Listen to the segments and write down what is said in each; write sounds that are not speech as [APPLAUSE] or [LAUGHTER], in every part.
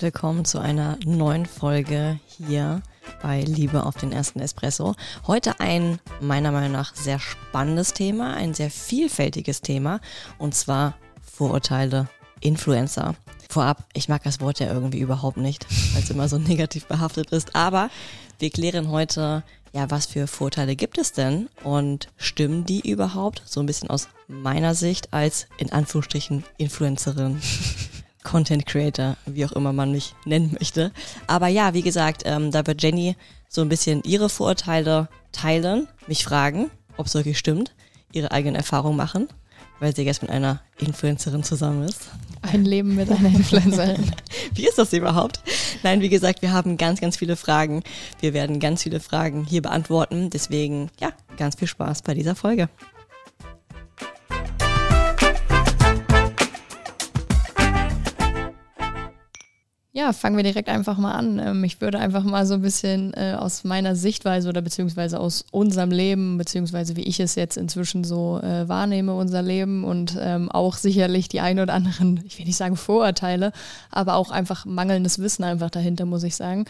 Herzlich willkommen zu einer neuen Folge hier bei Liebe auf den ersten Espresso. Heute ein meiner Meinung nach sehr spannendes Thema, ein sehr vielfältiges Thema und zwar Vorurteile Influencer. Vorab, ich mag das Wort ja irgendwie überhaupt nicht, weil es immer so [LAUGHS] negativ behaftet ist, aber wir klären heute, ja, was für Vorteile gibt es denn und stimmen die überhaupt? So ein bisschen aus meiner Sicht als in Anführungsstrichen Influencerin. [LAUGHS] Content Creator, wie auch immer man mich nennen möchte. Aber ja, wie gesagt, ähm, da wird Jenny so ein bisschen ihre Vorurteile teilen, mich fragen, ob es wirklich stimmt, ihre eigenen Erfahrungen machen, weil sie jetzt mit einer Influencerin zusammen ist. Ein Leben mit einer Influencerin. [LAUGHS] wie ist das überhaupt? Nein, wie gesagt, wir haben ganz, ganz viele Fragen. Wir werden ganz viele Fragen hier beantworten. Deswegen, ja, ganz viel Spaß bei dieser Folge. Ja, fangen wir direkt einfach mal an. Ähm, ich würde einfach mal so ein bisschen äh, aus meiner Sichtweise oder beziehungsweise aus unserem Leben, beziehungsweise wie ich es jetzt inzwischen so äh, wahrnehme, unser Leben und ähm, auch sicherlich die ein oder anderen, ich will nicht sagen Vorurteile, aber auch einfach mangelndes Wissen einfach dahinter, muss ich sagen.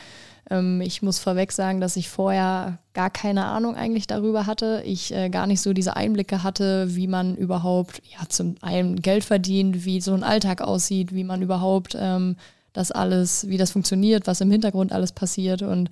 Ähm, ich muss vorweg sagen, dass ich vorher gar keine Ahnung eigentlich darüber hatte. Ich äh, gar nicht so diese Einblicke hatte, wie man überhaupt ja, zum einen Geld verdient, wie so ein Alltag aussieht, wie man überhaupt ähm, das alles, wie das funktioniert, was im Hintergrund alles passiert. Und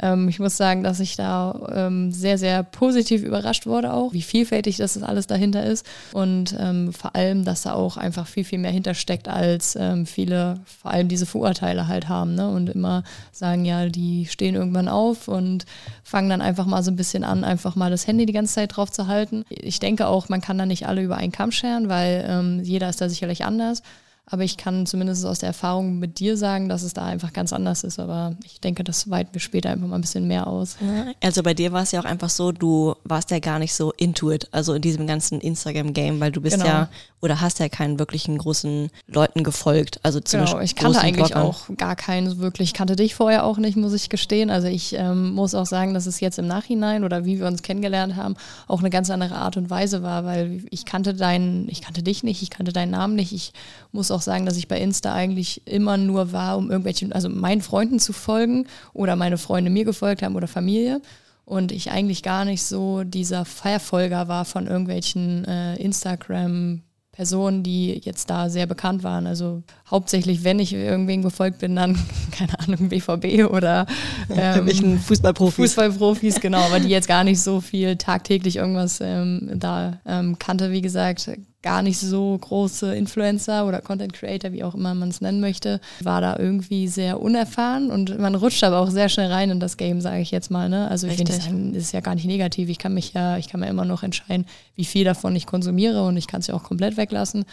ähm, ich muss sagen, dass ich da ähm, sehr, sehr positiv überrascht wurde auch, wie vielfältig das alles dahinter ist. Und ähm, vor allem, dass da auch einfach viel, viel mehr hintersteckt, als ähm, viele vor allem diese Vorurteile halt haben. Ne? Und immer sagen, ja, die stehen irgendwann auf und fangen dann einfach mal so ein bisschen an, einfach mal das Handy die ganze Zeit drauf zu halten. Ich denke auch, man kann da nicht alle über einen Kamm scheren, weil ähm, jeder ist da sicherlich anders. Aber ich kann zumindest aus der Erfahrung mit dir sagen, dass es da einfach ganz anders ist. Aber ich denke, das weiten wir später einfach mal ein bisschen mehr aus. Also bei dir war es ja auch einfach so, du warst ja gar nicht so into it, also in diesem ganzen Instagram-Game, weil du bist genau. ja oder hast ja keinen wirklichen großen Leuten gefolgt. Also zum genau, ich kannte eigentlich Bloggern. auch gar keinen wirklich. Ich kannte dich vorher auch nicht, muss ich gestehen. Also ich ähm, muss auch sagen, dass es jetzt im Nachhinein oder wie wir uns kennengelernt haben, auch eine ganz andere Art und Weise war, weil ich kannte deinen, ich kannte dich nicht, ich kannte deinen Namen nicht. Ich muss auch sagen, dass ich bei Insta eigentlich immer nur war, um irgendwelchen, also meinen Freunden zu folgen oder meine Freunde mir gefolgt haben oder Familie. Und ich eigentlich gar nicht so dieser Verfolger war von irgendwelchen äh, Instagram- Personen, die jetzt da sehr bekannt waren. Also hauptsächlich, wenn ich irgendwen gefolgt bin, dann, [LAUGHS] keine Ahnung, BVB oder [LAUGHS] ähm, Fußballprofis. Fußballprofis, [LAUGHS] genau, aber die jetzt gar nicht so viel tagtäglich irgendwas ähm, da ähm, kannte, wie gesagt, gar nicht so große Influencer oder Content Creator, wie auch immer man es nennen möchte, war da irgendwie sehr unerfahren und man rutscht aber auch sehr schnell rein in das Game, sage ich jetzt mal. Ne? Also ich finde, das ist ja gar nicht negativ. Ich kann mich ja, ich kann mir immer noch entscheiden, wie viel davon ich konsumiere und ich kann es ja auch komplett weglassen.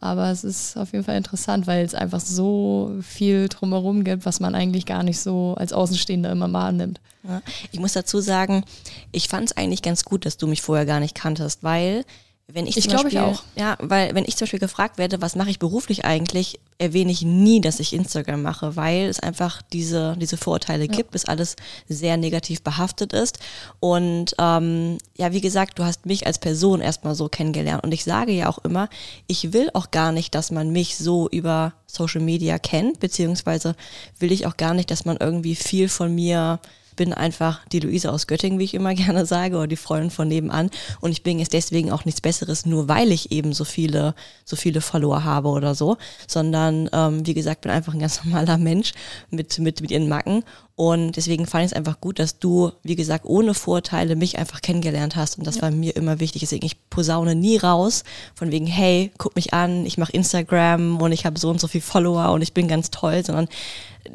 Aber es ist auf jeden Fall interessant, weil es einfach so viel drumherum gibt, was man eigentlich gar nicht so als Außenstehender immer wahrnimmt. Ich muss dazu sagen, ich fand es eigentlich ganz gut, dass du mich vorher gar nicht kanntest, weil wenn ich, ich glaube ich auch. Ja, weil wenn ich zum Beispiel gefragt werde, was mache ich beruflich eigentlich, erwähne ich nie, dass ich Instagram mache, weil es einfach diese, diese Vorurteile ja. gibt, bis alles sehr negativ behaftet ist. Und ähm, ja, wie gesagt, du hast mich als Person erstmal so kennengelernt. Und ich sage ja auch immer, ich will auch gar nicht, dass man mich so über Social Media kennt, beziehungsweise will ich auch gar nicht, dass man irgendwie viel von mir bin einfach die Luise aus Göttingen, wie ich immer [LAUGHS] gerne sage, oder die Freundin von nebenan. Und ich bin jetzt deswegen auch nichts Besseres, nur weil ich eben so viele, so viele Follower habe oder so, sondern ähm, wie gesagt, bin einfach ein ganz [LAUGHS] normaler Mensch mit, mit, mit ihren Macken und deswegen fand ich es einfach gut, dass du, wie gesagt, ohne Vorteile mich einfach kennengelernt hast. Und das ja. war mir immer wichtig. Deswegen, ich posaune nie raus von wegen, hey, guck mich an, ich mache Instagram und ich habe so und so viel Follower und ich bin ganz toll, sondern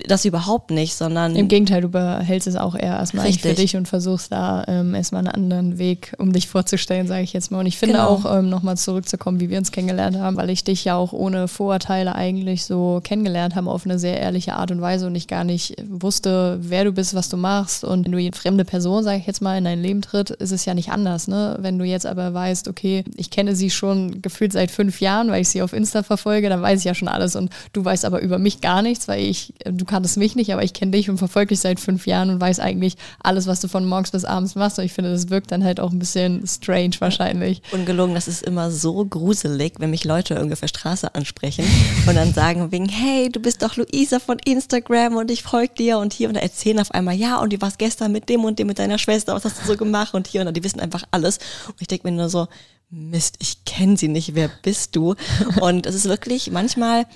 das überhaupt nicht, sondern. Im Gegenteil, du behältst es auch eher erstmal für dich und versuchst da ähm, erstmal einen anderen Weg, um dich vorzustellen, sage ich jetzt mal. Und ich finde genau. auch, ähm, nochmal zurückzukommen, wie wir uns kennengelernt haben, weil ich dich ja auch ohne Vorurteile eigentlich so kennengelernt habe, auf eine sehr ehrliche Art und Weise und ich gar nicht wusste, wer du bist, was du machst. Und wenn du eine fremde Person, sage ich jetzt mal, in dein Leben tritt, ist es ja nicht anders. Ne? Wenn du jetzt aber weißt, okay, ich kenne sie schon gefühlt seit fünf Jahren, weil ich sie auf Insta verfolge, dann weiß ich ja schon alles. Und du weißt aber über mich gar nichts, weil ich, du du kanntest mich nicht, aber ich kenne dich und verfolge dich seit fünf Jahren und weiß eigentlich alles, was du von morgens bis abends machst. Und ich finde, das wirkt dann halt auch ein bisschen strange wahrscheinlich. Ungelogen, das ist immer so gruselig, wenn mich Leute irgendwie auf der Straße ansprechen [LAUGHS] und dann sagen wegen, hey, du bist doch Luisa von Instagram und ich folge dir und hier und da erzählen auf einmal, ja, und du warst gestern mit dem und dem mit deiner Schwester, was hast du so gemacht und hier und da, die wissen einfach alles. Und ich denke mir nur so, Mist, ich kenne sie nicht, wer bist du? Und es ist wirklich manchmal,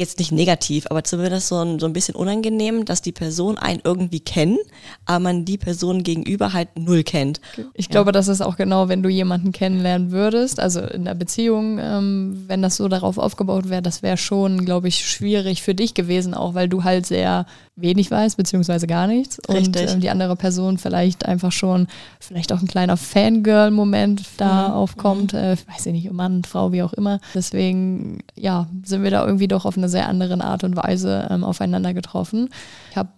jetzt nicht negativ, aber zumindest so ein, so ein bisschen unangenehm, dass die Person einen irgendwie kennt, aber man die Person gegenüber halt null kennt. Ich ja. glaube, das ist auch genau, wenn du jemanden kennenlernen würdest, also in der Beziehung, ähm, wenn das so darauf aufgebaut wäre, das wäre schon, glaube ich, schwierig für dich gewesen, auch weil du halt sehr wenig weiß, beziehungsweise gar nichts. Und ähm, die andere Person vielleicht einfach schon, vielleicht auch ein kleiner Fangirl-Moment da mhm. aufkommt. Äh, weiß ich nicht, Mann, Frau, wie auch immer. Deswegen, ja, sind wir da irgendwie doch auf eine sehr andere Art und Weise ähm, aufeinander getroffen. Ich habe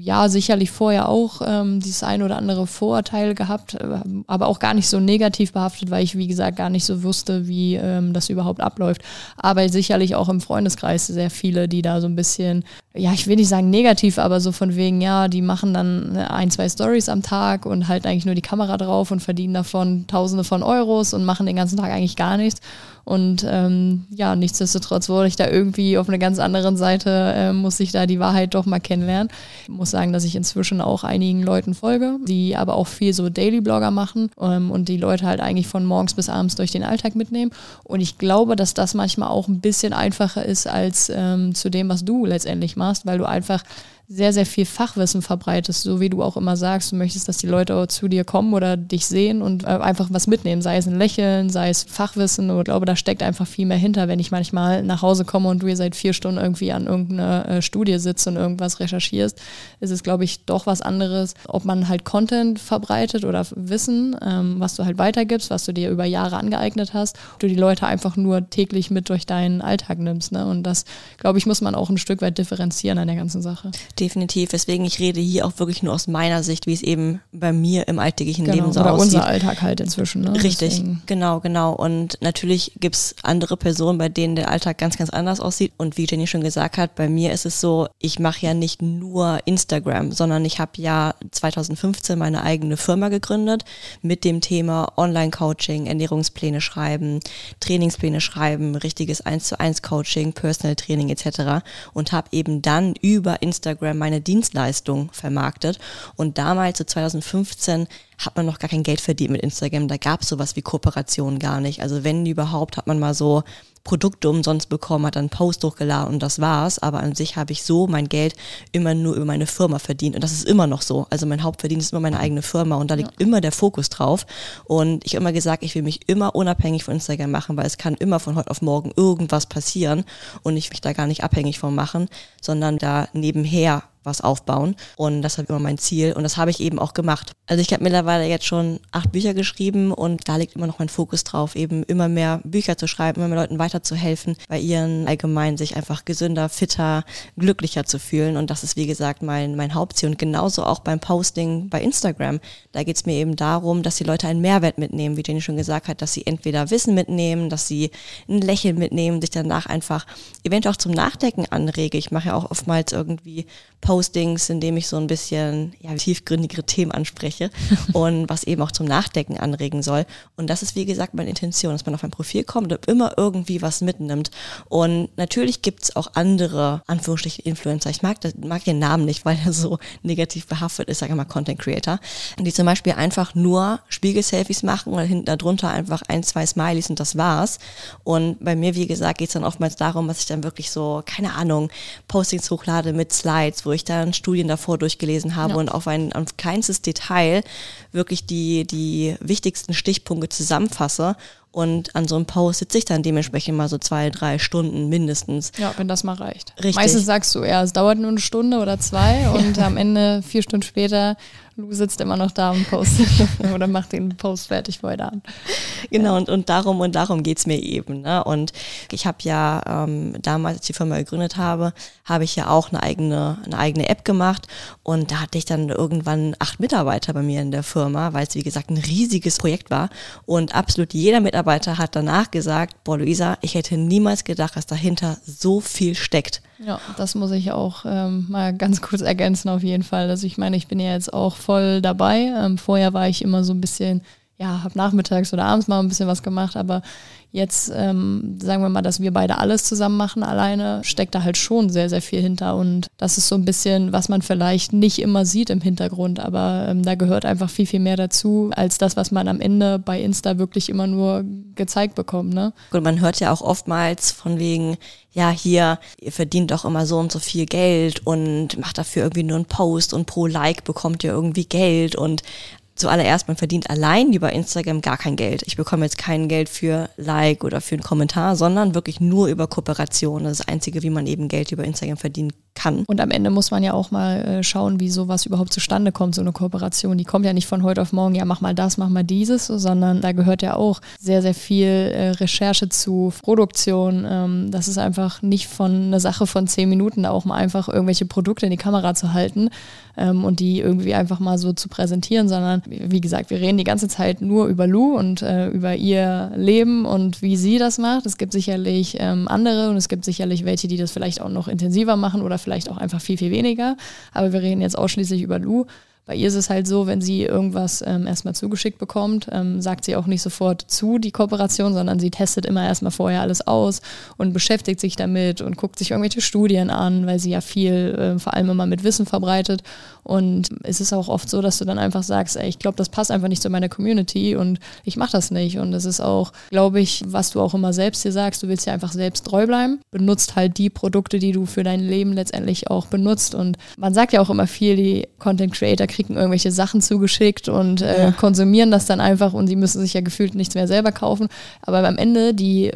ja, sicherlich vorher auch ähm, dieses ein oder andere Vorurteil gehabt, äh, aber auch gar nicht so negativ behaftet, weil ich, wie gesagt, gar nicht so wusste, wie ähm, das überhaupt abläuft. Aber sicherlich auch im Freundeskreis sehr viele, die da so ein bisschen, ja, ich will nicht sagen negativ, aber so von wegen, ja, die machen dann ne, ein, zwei Stories am Tag und halten eigentlich nur die Kamera drauf und verdienen davon Tausende von Euros und machen den ganzen Tag eigentlich gar nichts. Und ähm, ja, nichtsdestotrotz wurde ich da irgendwie auf einer ganz anderen Seite, äh, muss ich da die Wahrheit doch mal kennenlernen. Ich muss sagen, dass ich inzwischen auch einigen Leuten folge, die aber auch viel so Daily-Blogger machen ähm, und die Leute halt eigentlich von morgens bis abends durch den Alltag mitnehmen. Und ich glaube, dass das manchmal auch ein bisschen einfacher ist als ähm, zu dem, was du letztendlich machst, weil du einfach sehr, sehr viel Fachwissen verbreitest, so wie du auch immer sagst, du möchtest, dass die Leute zu dir kommen oder dich sehen und äh, einfach was mitnehmen, sei es ein Lächeln, sei es Fachwissen ich glaube, da steckt einfach viel mehr hinter, wenn ich manchmal nach Hause komme und du hier seit vier Stunden irgendwie an irgendeiner äh, Studie sitzt und irgendwas recherchierst, ist es, glaube ich, doch was anderes, ob man halt Content verbreitet oder Wissen, ähm, was du halt weitergibst, was du dir über Jahre angeeignet hast, du die Leute einfach nur täglich mit durch deinen Alltag nimmst. Ne? Und das, glaube ich, muss man auch ein Stück weit differenzieren an der ganzen Sache definitiv. Deswegen, ich rede hier auch wirklich nur aus meiner Sicht, wie es eben bei mir im alltäglichen genau, Leben so oder aussieht. unser Alltag halt inzwischen. Ne? Richtig, Deswegen. genau, genau. Und natürlich gibt's andere Personen, bei denen der Alltag ganz, ganz anders aussieht. Und wie Jenny schon gesagt hat, bei mir ist es so, ich mache ja nicht nur Instagram, sondern ich habe ja 2015 meine eigene Firma gegründet mit dem Thema Online-Coaching, Ernährungspläne schreiben, Trainingspläne schreiben, richtiges 1 zu 1 Coaching, Personal Training etc. Und habe eben dann über Instagram Instagram meine Dienstleistung vermarktet. Und damals, so 2015, hat man noch gar kein Geld verdient mit Instagram. Da gab es sowas wie Kooperation gar nicht. Also wenn überhaupt, hat man mal so Produkte umsonst bekommen, hat dann einen Post hochgeladen und das war's. Aber an sich habe ich so mein Geld immer nur über meine Firma verdient. Und das ist immer noch so. Also mein Hauptverdienst ist immer meine eigene Firma und da liegt ja. immer der Fokus drauf. Und ich habe immer gesagt, ich will mich immer unabhängig von Instagram machen, weil es kann immer von heute auf morgen irgendwas passieren und ich mich da gar nicht abhängig von machen, sondern da nebenher was aufbauen. Und das war immer mein Ziel. Und das habe ich eben auch gemacht. Also ich habe mittlerweile jetzt schon acht Bücher geschrieben und da liegt immer noch mein Fokus drauf, eben immer mehr Bücher zu schreiben, immer mehr Leuten weiterzuhelfen, bei ihren allgemein sich einfach gesünder, fitter, glücklicher zu fühlen. Und das ist, wie gesagt, mein, mein Hauptziel. Und genauso auch beim Posting bei Instagram. Da geht es mir eben darum, dass die Leute einen Mehrwert mitnehmen, wie Jenny schon gesagt hat, dass sie entweder Wissen mitnehmen, dass sie ein Lächeln mitnehmen, sich danach einfach eventuell auch zum Nachdenken anrege. Ich mache ja auch oftmals irgendwie Postings, in dem ich so ein bisschen ja, tiefgründigere Themen anspreche [LAUGHS] und was eben auch zum Nachdenken anregen soll. Und das ist, wie gesagt, meine Intention, dass man auf ein Profil kommt und immer irgendwie was mitnimmt. Und natürlich gibt es auch andere, Anführungsstrichen, Influencer. Ich mag, das, mag den Namen nicht, weil er so negativ behaftet ist, sage ich mal Content Creator, die zum Beispiel einfach nur Spiegel-Selfies machen und hinten darunter einfach ein, zwei Smileys und das war's. Und bei mir, wie gesagt, geht es dann oftmals darum, dass ich dann wirklich so, keine Ahnung, Postings hochlade mit Slides, wo ich dann Studien davor durchgelesen habe ja. und auf ein auf kleinstes Detail wirklich die, die wichtigsten Stichpunkte zusammenfasse und an so einem Post sitze ich dann dementsprechend mal so zwei, drei Stunden mindestens. Ja, wenn das mal reicht. Richtig. Meistens sagst du, ja, es dauert nur eine Stunde oder zwei [LAUGHS] und am Ende, vier Stunden später, Lu sitzt immer noch da und postet [LAUGHS] oder macht den Post fertig vor an. Genau, ja. und, und darum und darum geht's mir eben. Ne? Und ich habe ja ähm, damals, als ich die Firma gegründet habe, habe ich ja auch eine eigene, eine eigene App gemacht und da hatte ich dann irgendwann acht Mitarbeiter bei mir in der Firma, weil es wie gesagt ein riesiges Projekt war und absolut jeder Mitarbeiter hat danach gesagt, boah Luisa, ich hätte niemals gedacht, dass dahinter so viel steckt. Ja, das muss ich auch ähm, mal ganz kurz ergänzen auf jeden Fall. Also ich meine, ich bin ja jetzt auch voll dabei. Ähm, vorher war ich immer so ein bisschen, ja, habe nachmittags oder abends mal ein bisschen was gemacht, aber Jetzt ähm, sagen wir mal, dass wir beide alles zusammen machen alleine, steckt da halt schon sehr, sehr viel hinter. Und das ist so ein bisschen, was man vielleicht nicht immer sieht im Hintergrund, aber ähm, da gehört einfach viel, viel mehr dazu, als das, was man am Ende bei Insta wirklich immer nur gezeigt bekommt. Ne? Und man hört ja auch oftmals von wegen, ja, hier, ihr verdient doch immer so und so viel Geld und macht dafür irgendwie nur einen Post und pro Like bekommt ihr irgendwie Geld und zuallererst, man verdient allein über Instagram gar kein Geld. Ich bekomme jetzt kein Geld für Like oder für einen Kommentar, sondern wirklich nur über Kooperation. Das ist das Einzige, wie man eben Geld über Instagram verdienen kann. Und am Ende muss man ja auch mal äh, schauen, wie sowas überhaupt zustande kommt, so eine Kooperation. Die kommt ja nicht von heute auf morgen, ja, mach mal das, mach mal dieses, sondern da gehört ja auch sehr, sehr viel äh, Recherche zu, Produktion. Ähm, das ist einfach nicht von einer Sache von zehn Minuten, da auch mal einfach irgendwelche Produkte in die Kamera zu halten ähm, und die irgendwie einfach mal so zu präsentieren, sondern wie gesagt, wir reden die ganze Zeit nur über Lou und äh, über ihr Leben und wie sie das macht. Es gibt sicherlich ähm, andere und es gibt sicherlich welche, die das vielleicht auch noch intensiver machen oder vielleicht auch einfach viel, viel weniger. Aber wir reden jetzt ausschließlich über Lou. Bei ihr ist es halt so, wenn sie irgendwas ähm, erstmal zugeschickt bekommt, ähm, sagt sie auch nicht sofort zu die Kooperation, sondern sie testet immer erstmal vorher alles aus und beschäftigt sich damit und guckt sich irgendwelche Studien an, weil sie ja viel, äh, vor allem immer mit Wissen verbreitet. Und es ist auch oft so, dass du dann einfach sagst, ey, ich glaube, das passt einfach nicht zu meiner Community und ich mache das nicht. Und es ist auch, glaube ich, was du auch immer selbst dir sagst, du willst ja einfach selbst treu bleiben, benutzt halt die Produkte, die du für dein Leben letztendlich auch benutzt. Und man sagt ja auch immer viel, die Content Creator kriegen irgendwelche Sachen zugeschickt und äh, ja. konsumieren das dann einfach und sie müssen sich ja gefühlt nichts mehr selber kaufen. Aber am Ende die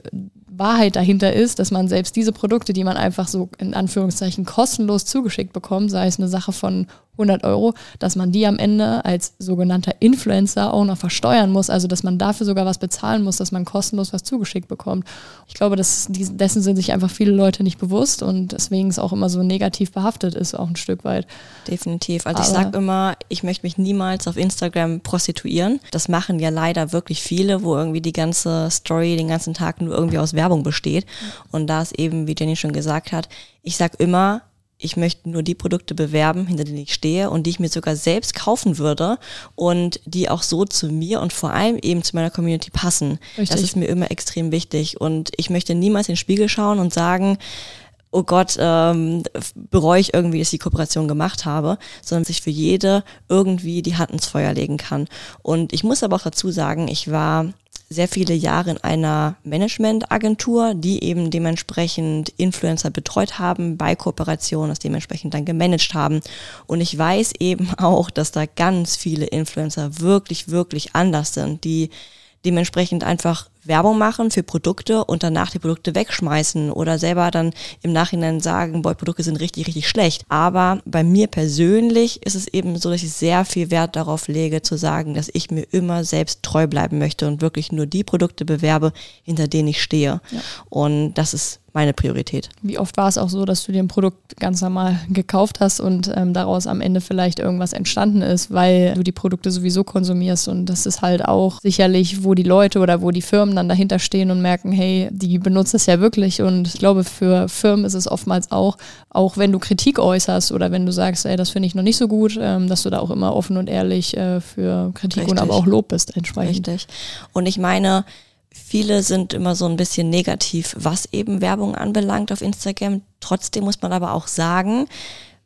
Wahrheit dahinter ist, dass man selbst diese Produkte, die man einfach so in Anführungszeichen kostenlos zugeschickt bekommt, sei es eine Sache von 100 Euro, dass man die am Ende als sogenannter Influencer auch noch versteuern muss, also dass man dafür sogar was bezahlen muss, dass man kostenlos was zugeschickt bekommt. Ich glaube, dass dessen sind sich einfach viele Leute nicht bewusst und deswegen es auch immer so negativ behaftet ist, auch ein Stück weit. Definitiv. Also Aber ich sage immer, ich möchte mich niemals auf Instagram prostituieren. Das machen ja leider wirklich viele, wo irgendwie die ganze Story den ganzen Tag nur irgendwie aus Werbung besteht. Und da ist eben, wie Jenny schon gesagt hat, ich sage immer, ich möchte nur die Produkte bewerben, hinter denen ich stehe und die ich mir sogar selbst kaufen würde und die auch so zu mir und vor allem eben zu meiner Community passen. Richtig. Das ist mir immer extrem wichtig und ich möchte niemals in den Spiegel schauen und sagen, oh Gott, ähm, bereue ich irgendwie, dass ich die Kooperation gemacht habe, sondern sich für jede irgendwie die Hand ins Feuer legen kann. Und ich muss aber auch dazu sagen, ich war sehr viele Jahre in einer Managementagentur, die eben dementsprechend Influencer betreut haben bei Kooperationen, das dementsprechend dann gemanagt haben. Und ich weiß eben [LAUGHS] auch, dass da ganz viele Influencer wirklich, wirklich anders sind, die dementsprechend einfach Werbung machen für Produkte und danach die Produkte wegschmeißen oder selber dann im Nachhinein sagen, boah, Produkte sind richtig, richtig schlecht. Aber bei mir persönlich ist es eben so, dass ich sehr viel Wert darauf lege, zu sagen, dass ich mir immer selbst treu bleiben möchte und wirklich nur die Produkte bewerbe, hinter denen ich stehe. Ja. Und das ist meine Priorität. Wie oft war es auch so, dass du dir ein Produkt ganz normal gekauft hast und ähm, daraus am Ende vielleicht irgendwas entstanden ist, weil du die Produkte sowieso konsumierst und das ist halt auch sicherlich, wo die Leute oder wo die Firmen dann dahinter stehen und merken, hey, die benutzen es ja wirklich und ich glaube, für Firmen ist es oftmals auch, auch wenn du Kritik äußerst oder wenn du sagst, ey, das finde ich noch nicht so gut, ähm, dass du da auch immer offen und ehrlich äh, für Kritik Richtig. und aber auch Lob bist entsprechend. Richtig. Und ich meine, Viele sind immer so ein bisschen negativ, was eben Werbung anbelangt auf Instagram. Trotzdem muss man aber auch sagen,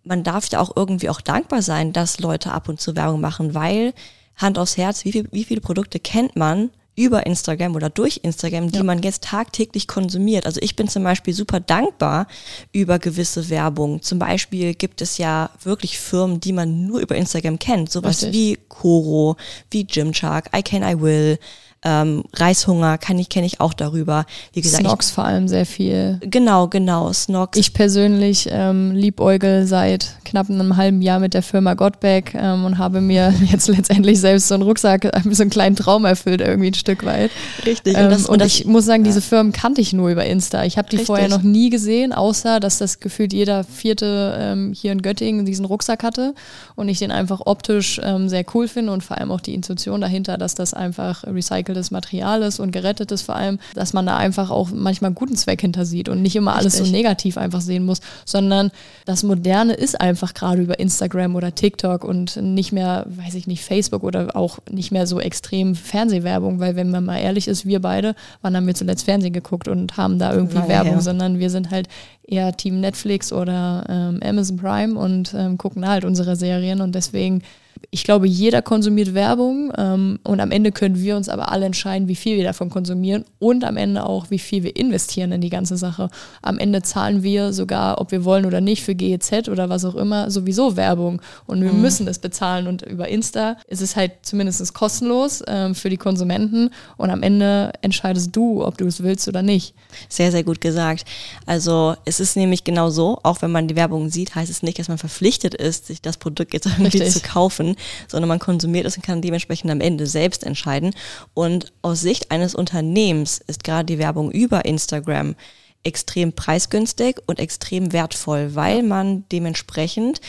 man darf ja auch irgendwie auch dankbar sein, dass Leute ab und zu Werbung machen, weil Hand aufs Herz, wie, viel, wie viele Produkte kennt man über Instagram oder durch Instagram, die ja. man jetzt tagtäglich konsumiert. Also ich bin zum Beispiel super dankbar über gewisse Werbung. Zum Beispiel gibt es ja wirklich Firmen, die man nur über Instagram kennt. Sowas Richtig. wie Koro, wie Gymshark, I Can, I Will, ähm, Reishunger kann ich, kenne ich auch darüber. Wie gesagt, Snox vor allem sehr viel. Genau, genau, Snox. Ich persönlich ähm, liebäugel seit knapp einem halben Jahr mit der Firma Gottbeck ähm, und habe mir [LAUGHS] jetzt letztendlich selbst so einen Rucksack, [LAUGHS] so einen kleinen Traum erfüllt, irgendwie ein Stück weit. Richtig. Ähm, und, das, und, und ich muss sagen, ja. diese Firmen kannte ich nur über Insta. Ich habe die Richtig. vorher noch nie gesehen, außer dass das gefühlt jeder vierte ähm, hier in Göttingen diesen Rucksack hatte und ich den einfach optisch ähm, sehr cool finde und vor allem auch die Intuition dahinter, dass das einfach recycelt recyceltes Material ist und gerettetes vor allem, dass man da einfach auch manchmal guten Zweck hinter sieht und nicht immer alles so negativ einfach sehen muss, sondern das Moderne ist einfach gerade über Instagram oder TikTok und nicht mehr, weiß ich nicht, Facebook oder auch nicht mehr so extrem Fernsehwerbung, weil wenn man mal ehrlich ist, wir beide, wann haben wir zuletzt Fernsehen geguckt und haben da irgendwie Lange Werbung, her. sondern wir sind halt eher Team Netflix oder ähm, Amazon Prime und ähm, gucken halt unsere Serien und deswegen ich glaube, jeder konsumiert Werbung ähm, und am Ende können wir uns aber alle entscheiden, wie viel wir davon konsumieren und am Ende auch, wie viel wir investieren in die ganze Sache. Am Ende zahlen wir sogar, ob wir wollen oder nicht, für GEZ oder was auch immer, sowieso Werbung und wir mhm. müssen es bezahlen und über Insta ist es halt zumindest kostenlos ähm, für die Konsumenten und am Ende entscheidest du, ob du es willst oder nicht. Sehr, sehr gut gesagt. Also es ist nämlich genau so, auch wenn man die Werbung sieht, heißt es nicht, dass man verpflichtet ist, sich das Produkt jetzt irgendwie Richtig. zu kaufen sondern man konsumiert es und kann dementsprechend am Ende selbst entscheiden. Und aus Sicht eines Unternehmens ist gerade die Werbung über Instagram extrem preisgünstig und extrem wertvoll, weil man dementsprechend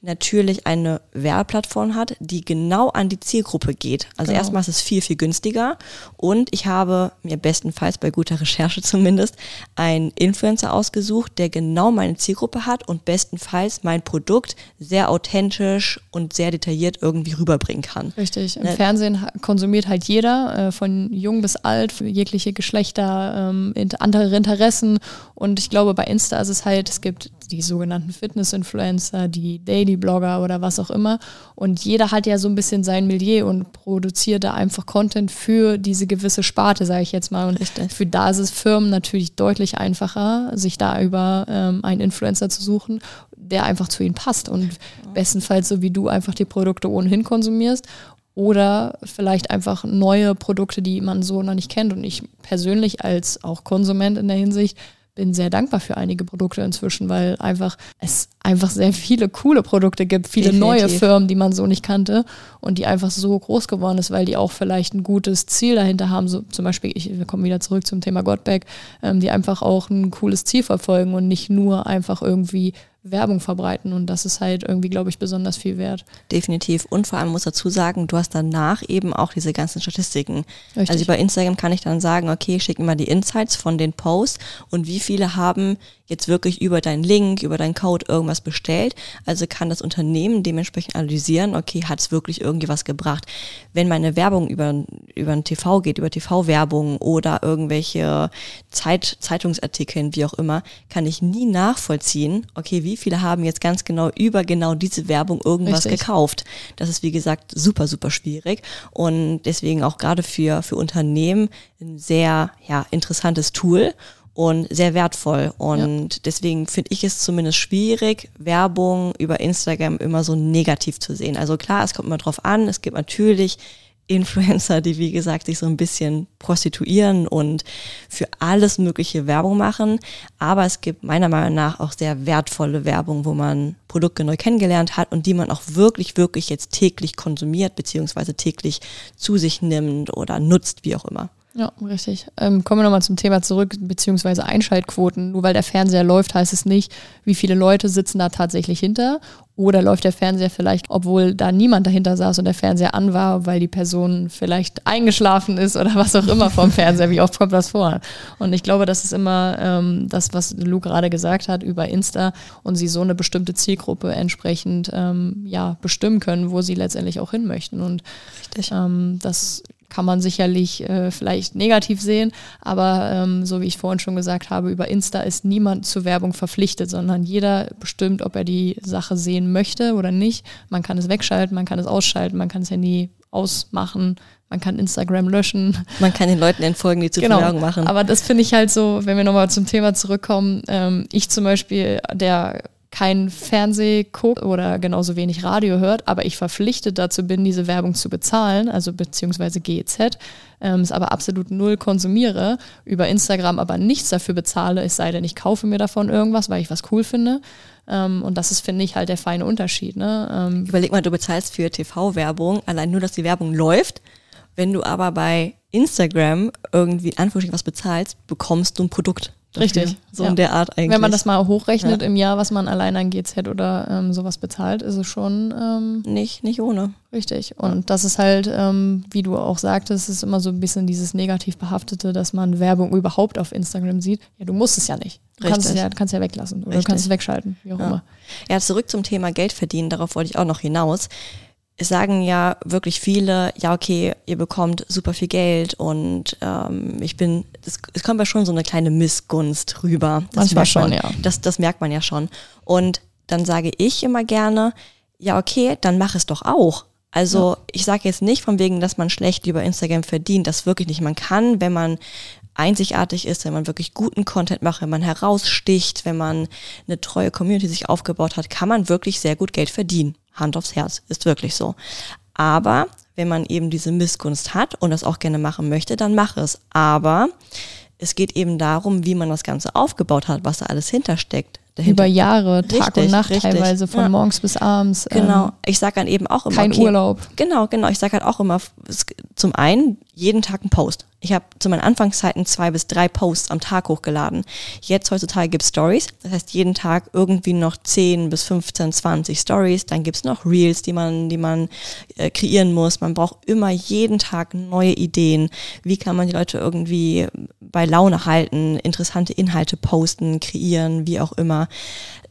natürlich eine Werbeplattform hat, die genau an die Zielgruppe geht. Also genau. erstmal ist es viel, viel günstiger und ich habe mir bestenfalls bei guter Recherche [LAUGHS] zumindest einen Influencer ausgesucht, der genau meine Zielgruppe hat und bestenfalls mein Produkt sehr authentisch und sehr detailliert irgendwie rüberbringen kann. Richtig. Im ne? Fernsehen konsumiert halt jeder, äh, von jung bis alt, jegliche Geschlechter, ähm, andere Interessen und ich glaube, bei Insta ist es halt, es gibt die sogenannten Fitness-Influencer, die Daily-Blogger oder was auch immer. Und jeder hat ja so ein bisschen sein Milieu und produziert da einfach Content für diese gewisse Sparte, sage ich jetzt mal. Und Richtig. für da ist es Firmen natürlich deutlich einfacher, sich da über ähm, einen Influencer zu suchen, der einfach zu ihnen passt. Und bestenfalls so wie du einfach die Produkte ohnehin konsumierst oder vielleicht einfach neue Produkte, die man so noch nicht kennt. Und ich persönlich als auch Konsument in der Hinsicht bin sehr dankbar für einige Produkte inzwischen, weil einfach es einfach sehr viele coole Produkte gibt, viele Definitiv. neue Firmen, die man so nicht kannte und die einfach so groß geworden ist, weil die auch vielleicht ein gutes Ziel dahinter haben. So zum Beispiel, ich, wir kommen wieder zurück zum Thema Godback, ähm, die einfach auch ein cooles Ziel verfolgen und nicht nur einfach irgendwie Werbung verbreiten und das ist halt irgendwie, glaube ich, besonders viel wert. Definitiv. Und vor allem muss dazu sagen, du hast danach eben auch diese ganzen Statistiken. Richtig. Also über Instagram kann ich dann sagen, okay, schick mir mal die Insights von den Posts und wie viele haben jetzt wirklich über deinen Link, über deinen Code irgendwas bestellt. Also kann das Unternehmen dementsprechend analysieren, okay, hat es wirklich irgendwie was gebracht. Wenn meine Werbung über, über ein TV geht, über TV-Werbung oder irgendwelche Zeit, Zeitungsartikeln, wie auch immer, kann ich nie nachvollziehen, okay, wie viele haben jetzt ganz genau über genau diese Werbung irgendwas Richtig. gekauft. Das ist, wie gesagt, super, super schwierig und deswegen auch gerade für, für Unternehmen ein sehr ja, interessantes Tool und sehr wertvoll. Und ja. deswegen finde ich es zumindest schwierig, Werbung über Instagram immer so negativ zu sehen. Also klar, es kommt immer drauf an. Es gibt natürlich Influencer, die wie gesagt sich so ein bisschen prostituieren und für alles mögliche Werbung machen. Aber es gibt meiner Meinung nach auch sehr wertvolle Werbung, wo man Produkte neu kennengelernt hat und die man auch wirklich, wirklich jetzt täglich konsumiert, beziehungsweise täglich zu sich nimmt oder nutzt, wie auch immer. Ja, richtig. Ähm, kommen wir nochmal zum Thema zurück, beziehungsweise Einschaltquoten. Nur weil der Fernseher läuft, heißt es nicht, wie viele Leute sitzen da tatsächlich hinter. Oder läuft der Fernseher vielleicht, obwohl da niemand dahinter saß und der Fernseher an war, weil die Person vielleicht eingeschlafen ist oder was auch immer vom Fernseher. Wie oft kommt das vor? Und ich glaube, das ist immer ähm, das, was Lou gerade gesagt hat über Insta und sie so eine bestimmte Zielgruppe entsprechend ähm, ja, bestimmen können, wo sie letztendlich auch hin möchten. Und ähm, das kann man sicherlich äh, vielleicht negativ sehen, aber ähm, so wie ich vorhin schon gesagt habe, über Insta ist niemand zur Werbung verpflichtet, sondern jeder bestimmt, ob er die Sache sehen möchte oder nicht. Man kann es wegschalten, man kann es ausschalten, man kann das Handy ausmachen, man kann Instagram löschen. Man kann den Leuten entfolgen, die zu genau. Werbung machen. Aber das finde ich halt so, wenn wir nochmal zum Thema zurückkommen, ähm, ich zum Beispiel, der kein Fernseh guckt oder genauso wenig Radio hört, aber ich verpflichtet dazu bin, diese Werbung zu bezahlen, also beziehungsweise GEZ, ähm, es aber absolut null konsumiere, über Instagram aber nichts dafür bezahle, es sei denn, ich kaufe mir davon irgendwas, weil ich was cool finde. Ähm, und das ist, finde ich, halt der feine Unterschied. Ne? Ähm, Überleg mal, du bezahlst für TV-Werbung, allein nur, dass die Werbung läuft. Wenn du aber bei Instagram irgendwie in was bezahlst, bekommst du ein Produkt. Dafür. Richtig. So ja. in der Art eigentlich. Wenn man das mal hochrechnet ja. im Jahr, was man allein an GZ oder ähm, sowas bezahlt, ist es schon ähm, nicht, nicht ohne. Richtig. Und ja. das ist halt, ähm, wie du auch sagtest, ist immer so ein bisschen dieses negativ behaftete, dass man Werbung überhaupt auf Instagram sieht. Ja, du musst es ja nicht. Du Richtig. kannst es ja, kannst ja weglassen oder Richtig. du kannst es wegschalten, wie auch immer. Ja, zurück zum Thema Geld verdienen, darauf wollte ich auch noch hinaus sagen ja wirklich viele, ja, okay, ihr bekommt super viel Geld und ähm, ich bin, es, es kommt ja schon so eine kleine Missgunst rüber. Das Manchmal schon, man, ja. Das, das merkt man ja schon. Und dann sage ich immer gerne, ja, okay, dann mach es doch auch. Also ja. ich sage jetzt nicht von wegen, dass man schlecht über Instagram verdient, das wirklich nicht. Man kann, wenn man einzigartig ist, wenn man wirklich guten Content macht, wenn man heraussticht, wenn man eine treue Community sich aufgebaut hat, kann man wirklich sehr gut Geld verdienen. Hand aufs Herz, ist wirklich so. Aber wenn man eben diese Missgunst hat und das auch gerne machen möchte, dann mach es. Aber es geht eben darum, wie man das Ganze aufgebaut hat, was da alles hintersteckt. Dahinter. Über Jahre, Tag richtig, und Nacht richtig. teilweise, von ja. morgens bis abends. Genau, ähm, ich sage dann eben auch immer. Kein okay, Urlaub. Genau, genau. Ich sage halt auch immer, zum einen jeden Tag ein Post. Ich habe zu meinen Anfangszeiten zwei bis drei Posts am Tag hochgeladen. Jetzt heutzutage gibt es Stories. Das heißt, jeden Tag irgendwie noch 10 bis 15, 20 Stories. Dann gibt es noch Reels, die man, die man äh, kreieren muss. Man braucht immer jeden Tag neue Ideen. Wie kann man die Leute irgendwie bei Laune halten, interessante Inhalte posten, kreieren, wie auch immer.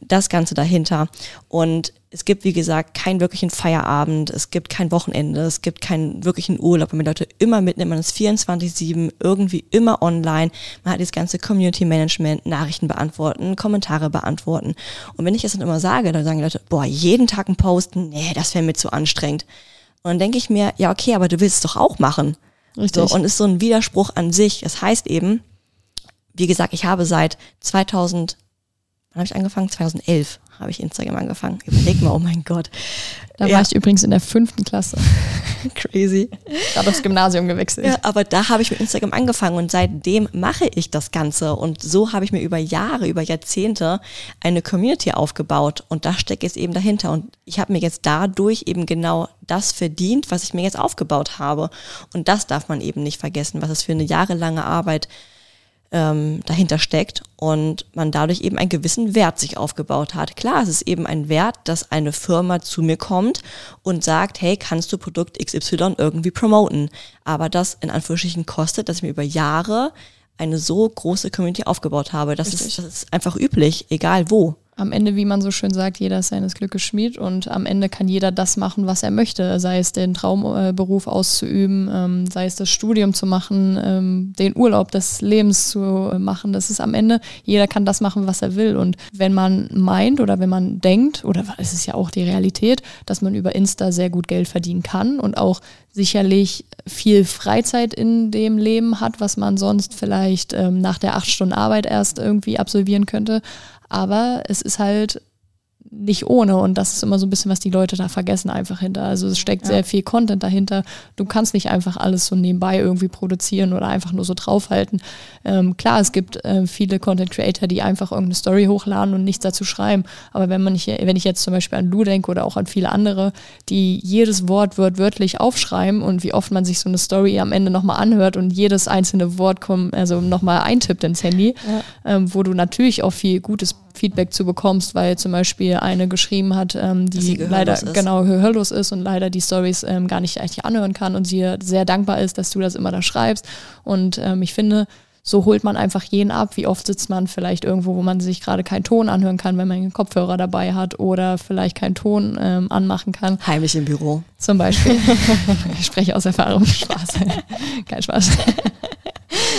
Das Ganze dahinter. Und es gibt, wie gesagt, keinen wirklichen Feierabend, es gibt kein Wochenende, es gibt keinen wirklichen Urlaub, man Leute immer mitnimmt, man ist 24-7, irgendwie immer online, man hat das ganze Community Management, Nachrichten beantworten, Kommentare beantworten. Und wenn ich das dann immer sage, dann sagen die Leute, boah, jeden Tag ein Posten, nee, das wäre mir zu anstrengend. Und dann denke ich mir, ja, okay, aber du willst es doch auch machen. Richtig. So, und ist so ein Widerspruch an sich. Das heißt eben, wie gesagt, ich habe seit 2000, wann habe ich angefangen? 2011 habe ich Instagram angefangen. Überleg mal, oh mein Gott. Da ja. war ich übrigens in der fünften Klasse. [LAUGHS] Crazy. Gerade aufs Gymnasium gewechselt. Ja, aber da habe ich mit Instagram angefangen und seitdem mache ich das Ganze. Und so habe ich mir über Jahre, über Jahrzehnte eine Community aufgebaut. Und da steckt jetzt eben dahinter. Und ich habe mir jetzt dadurch eben genau das verdient, was ich mir jetzt aufgebaut habe. Und das darf man eben nicht vergessen, was es für eine jahrelange Arbeit ist ähm, dahinter steckt und man dadurch eben einen gewissen Wert sich aufgebaut hat. Klar, es ist eben ein Wert, dass eine Firma zu mir kommt und sagt, hey, kannst du Produkt XY irgendwie promoten? Aber das in Anführungsstrichen kostet, dass ich mir über Jahre eine so große Community aufgebaut habe. Das, ist, das ist einfach üblich, egal wo am Ende, wie man so schön sagt, jeder ist seines Glückes Schmied und am Ende kann jeder das machen, was er möchte, sei es den Traumberuf äh, auszuüben, ähm, sei es das Studium zu machen, ähm, den Urlaub des Lebens zu machen. Das ist am Ende, jeder kann das machen, was er will. Und wenn man meint oder wenn man denkt, oder es ist ja auch die Realität, dass man über Insta sehr gut Geld verdienen kann und auch sicherlich viel Freizeit in dem Leben hat, was man sonst vielleicht ähm, nach der acht Stunden Arbeit erst irgendwie absolvieren könnte. Aber es ist halt nicht ohne und das ist immer so ein bisschen, was die Leute da vergessen einfach hinter. Also es steckt ja. sehr viel Content dahinter. Du kannst nicht einfach alles so nebenbei irgendwie produzieren oder einfach nur so draufhalten. Ähm, klar, es gibt äh, viele Content Creator, die einfach irgendeine Story hochladen und nichts dazu schreiben. Aber wenn man nicht, wenn ich jetzt zum Beispiel an Lou denke oder auch an viele andere, die jedes Wort wörtlich aufschreiben und wie oft man sich so eine Story am Ende nochmal anhört und jedes einzelne Wort kommt, also nochmal eintippt ins Handy, ja. ähm, wo du natürlich auch viel Gutes Feedback zu bekommst, weil zum Beispiel eine geschrieben hat, ähm, die leider ist. genau gehörlos ist und leider die Stories ähm, gar nicht eigentlich anhören kann und sie sehr dankbar ist, dass du das immer da schreibst. Und ähm, ich finde, so holt man einfach jeden ab. Wie oft sitzt man vielleicht irgendwo, wo man sich gerade keinen Ton anhören kann, wenn man einen Kopfhörer dabei hat oder vielleicht keinen Ton ähm, anmachen kann. Heimlich im Büro. Zum Beispiel. [LAUGHS] ich spreche aus Erfahrung. Spaß. Kein Spaß.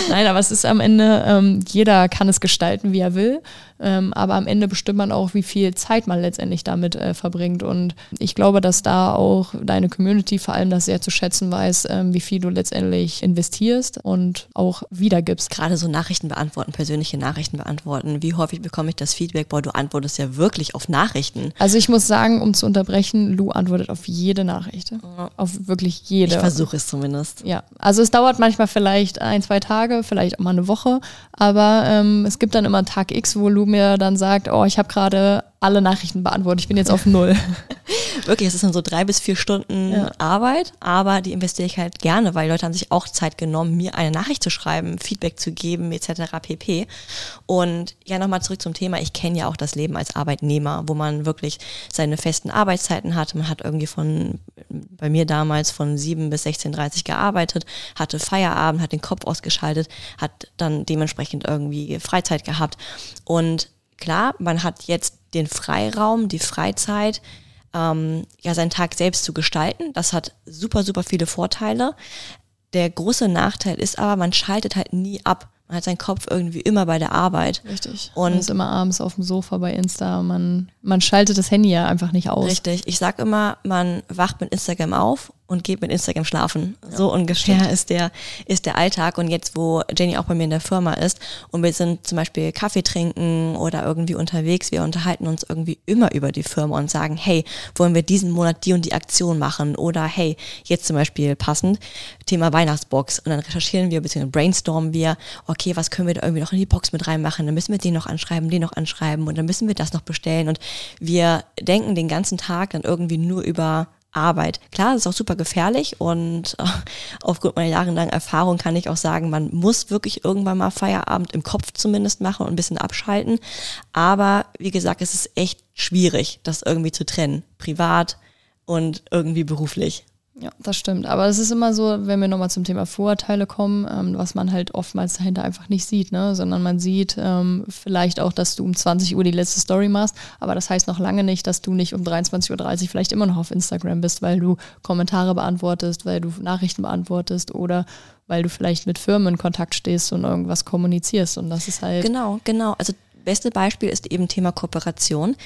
Nein, aber es ist am Ende, ähm, jeder kann es gestalten, wie er will. Ähm, aber am Ende bestimmt man auch, wie viel Zeit man letztendlich damit äh, verbringt. Und ich glaube, dass da auch deine Community vor allem das sehr zu schätzen weiß, ähm, wie viel du letztendlich investierst und auch wiedergibst. Gerade so Nachrichten beantworten, persönliche Nachrichten beantworten. Wie häufig bekomme ich das Feedback? Boah, du antwortest ja wirklich auf Nachrichten. Also ich muss sagen, um zu unterbrechen, Lou antwortet auf jede Nachricht. Auf wirklich jede. Ich versuche es zumindest. Ja, also es dauert manchmal vielleicht ein, zwei Tage, vielleicht auch mal eine Woche, aber ähm, es gibt dann immer Tag X, wo Lou mir dann sagt, oh, ich habe gerade alle Nachrichten beantwortet, ich bin jetzt auf null. [LAUGHS] Wirklich, es ist dann so drei bis vier Stunden Ja. Arbeit, aber die investiere ich halt gerne, weil Leute haben sich auch Zeit genommen, mir eine Nachricht zu schreiben, Feedback zu geben, etc. pp. Und ja, nochmal zurück zum Thema. Ich kenne ja auch das Leben als Arbeitnehmer, wo man wirklich seine festen Arbeitszeiten hat. Man hat irgendwie von, bei mir damals von 7 bis 16.30 gearbeitet, hatte Feierabend, hat den Kopf ausgeschaltet, hat dann dementsprechend irgendwie Freizeit gehabt. Und klar, man hat jetzt den Freiraum, die Freizeit, ähm, ja, seinen Tag selbst zu gestalten. Das hat super, super viele Vorteile. Der große Nachteil ist aber, man schaltet halt nie ab. Man hat seinen Kopf irgendwie immer bei der Arbeit. Richtig. Und- man ist immer abends auf dem Sofa bei Insta. Man, man schaltet das Handy ja einfach nicht aus. Richtig. Ich sag immer, man wacht mit Instagram auf und geht mit Instagram schlafen. so ungefähr ist der, ist der Alltag. Und jetzt, wo Jenny auch bei mir in der Firma ist und wir sind zum Beispiel Kaffee trinken oder irgendwie unterwegs, wir unterhalten uns irgendwie immer über die Firma und sagen, hey, wollen wir diesen Monat die und die Aktion machen? Oder hey, jetzt zum Beispiel passend, Thema Weihnachtsbox. Und dann recherchieren wir, beziehungsweise brainstormen wir, okay, was können wir da irgendwie noch in die Box mit reinmachen? Dann müssen wir den noch anschreiben, den noch anschreiben und dann müssen wir das noch bestellen. Und wir denken den ganzen Tag dann irgendwie nur über Arbeit. Klar, das ist auch super gefährlich und äh, aufgrund meiner jahrelangen Erfahrung kann ich auch sagen, man muss wirklich irgendwann mal Feierabend im Kopf zumindest machen und ein bisschen abschalten. Aber wie gesagt, es ist echt schwierig, das irgendwie zu trennen. Privat und irgendwie beruflich. Ja, das stimmt. Aber es ist immer so, wenn wir nochmal zum Thema Vorurteile kommen, ähm, was man halt oftmals dahinter einfach nicht sieht, ne? sondern man sieht ähm, vielleicht auch, dass du um 20 Uhr die letzte Story machst, aber das heißt noch lange nicht, dass du nicht um 23.30 Uhr vielleicht immer noch auf Instagram bist, weil du Kommentare beantwortest, weil du Nachrichten beantwortest oder weil du vielleicht mit Firmen in Kontakt stehst und irgendwas kommunizierst. Und das ist halt. Genau, genau. Also beste Beispiel ist eben Thema Kooperation.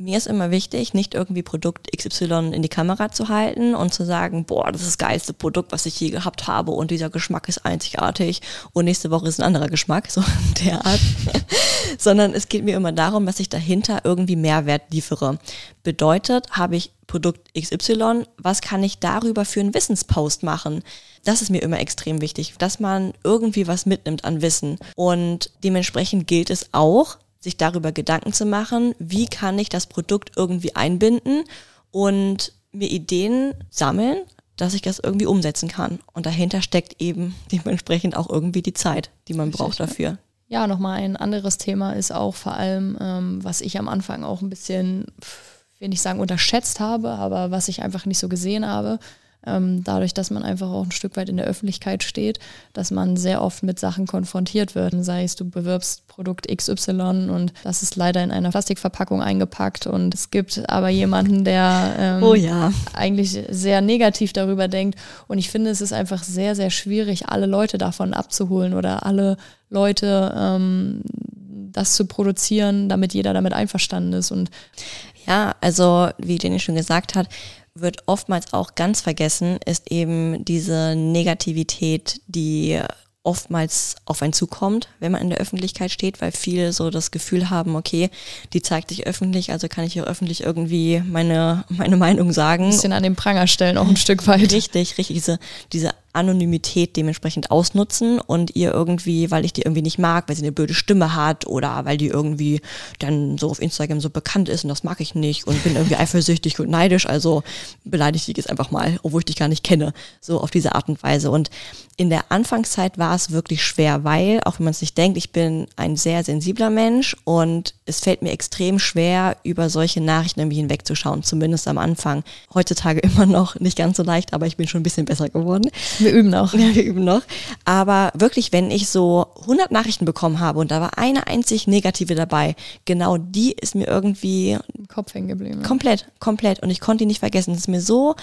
Mir ist immer wichtig, nicht irgendwie Produkt XY in die Kamera zu halten und zu sagen, boah, das ist das geilste Produkt, was ich je gehabt habe und dieser Geschmack ist einzigartig und nächste Woche ist ein anderer Geschmack, [LAUGHS] so der Art. [LAUGHS] Sondern es geht mir immer darum, dass ich dahinter irgendwie Mehrwert liefere. Bedeutet, habe ich Produkt XY, was kann ich darüber für einen Wissenspost machen? Das ist mir immer extrem wichtig, dass man irgendwie was mitnimmt an Wissen. Und dementsprechend gilt es auch, sich darüber Gedanken zu machen, wie kann ich das Produkt irgendwie einbinden und mir Ideen sammeln, dass ich das irgendwie umsetzen kann. Und dahinter steckt eben dementsprechend auch irgendwie die Zeit, die man Richtig, braucht dafür. Ja, nochmal ein anderes Thema ist auch vor allem, ähm, was ich am Anfang auch ein bisschen, will nicht sagen unterschätzt habe, aber was ich einfach nicht so gesehen habe, dadurch, dass man einfach auch ein Stück weit in der Öffentlichkeit steht, dass man sehr oft mit Sachen konfrontiert wird. Sei es, du bewirbst Produkt XY und das ist leider in einer Plastikverpackung eingepackt und es gibt aber jemanden, der ähm, Oh ja. eigentlich sehr negativ darüber denkt. Und ich finde, es ist einfach sehr, sehr schwierig, alle Leute davon abzuholen oder alle Leute ähm, das zu produzieren, damit jeder damit einverstanden ist. Und Ja, also wie Jenny schon gesagt hat, wird oftmals auch ganz vergessen, ist eben diese Negativität, die oftmals auf einen zukommt, wenn man in der Öffentlichkeit steht, weil viele so das Gefühl haben, okay, die zeigt sich öffentlich, also kann ich hier öffentlich irgendwie meine, [LAUGHS] meine Meinung sagen. ein bisschen an den Pranger stellen, auch ein [LAUGHS] Stück weit. Richtig, richtig, diese, diese Anonymität dementsprechend ausnutzen und ihr irgendwie, weil ich die irgendwie nicht mag, weil sie eine blöde Stimme hat oder weil die irgendwie dann so auf Instagram so bekannt ist und das mag ich nicht und bin irgendwie [LAUGHS] eifersüchtig und neidisch, also beleidige ich jetzt einfach mal, obwohl ich dich gar nicht kenne, so auf diese Art und Weise. Und in der Anfangszeit war es wirklich schwer, weil, auch wenn man es nicht denkt, ich bin ein sehr sensibler Mensch und es fällt mir extrem schwer, über solche Nachrichten irgendwie hinwegzuschauen, zumindest am Anfang. Heutzutage [LAUGHS] immer noch nicht ganz so leicht, aber ich bin schon ein bisschen besser geworden. Wir üben auch. Ja, [LAUGHS] wir üben noch. Aber wirklich, wenn ich so 100 Nachrichten bekommen habe und da war eine einzig negative dabei, genau die ist mir irgendwie Im Kopf hängen geblieben. komplett, komplett und ich konnte die nicht vergessen. Es ist mir so,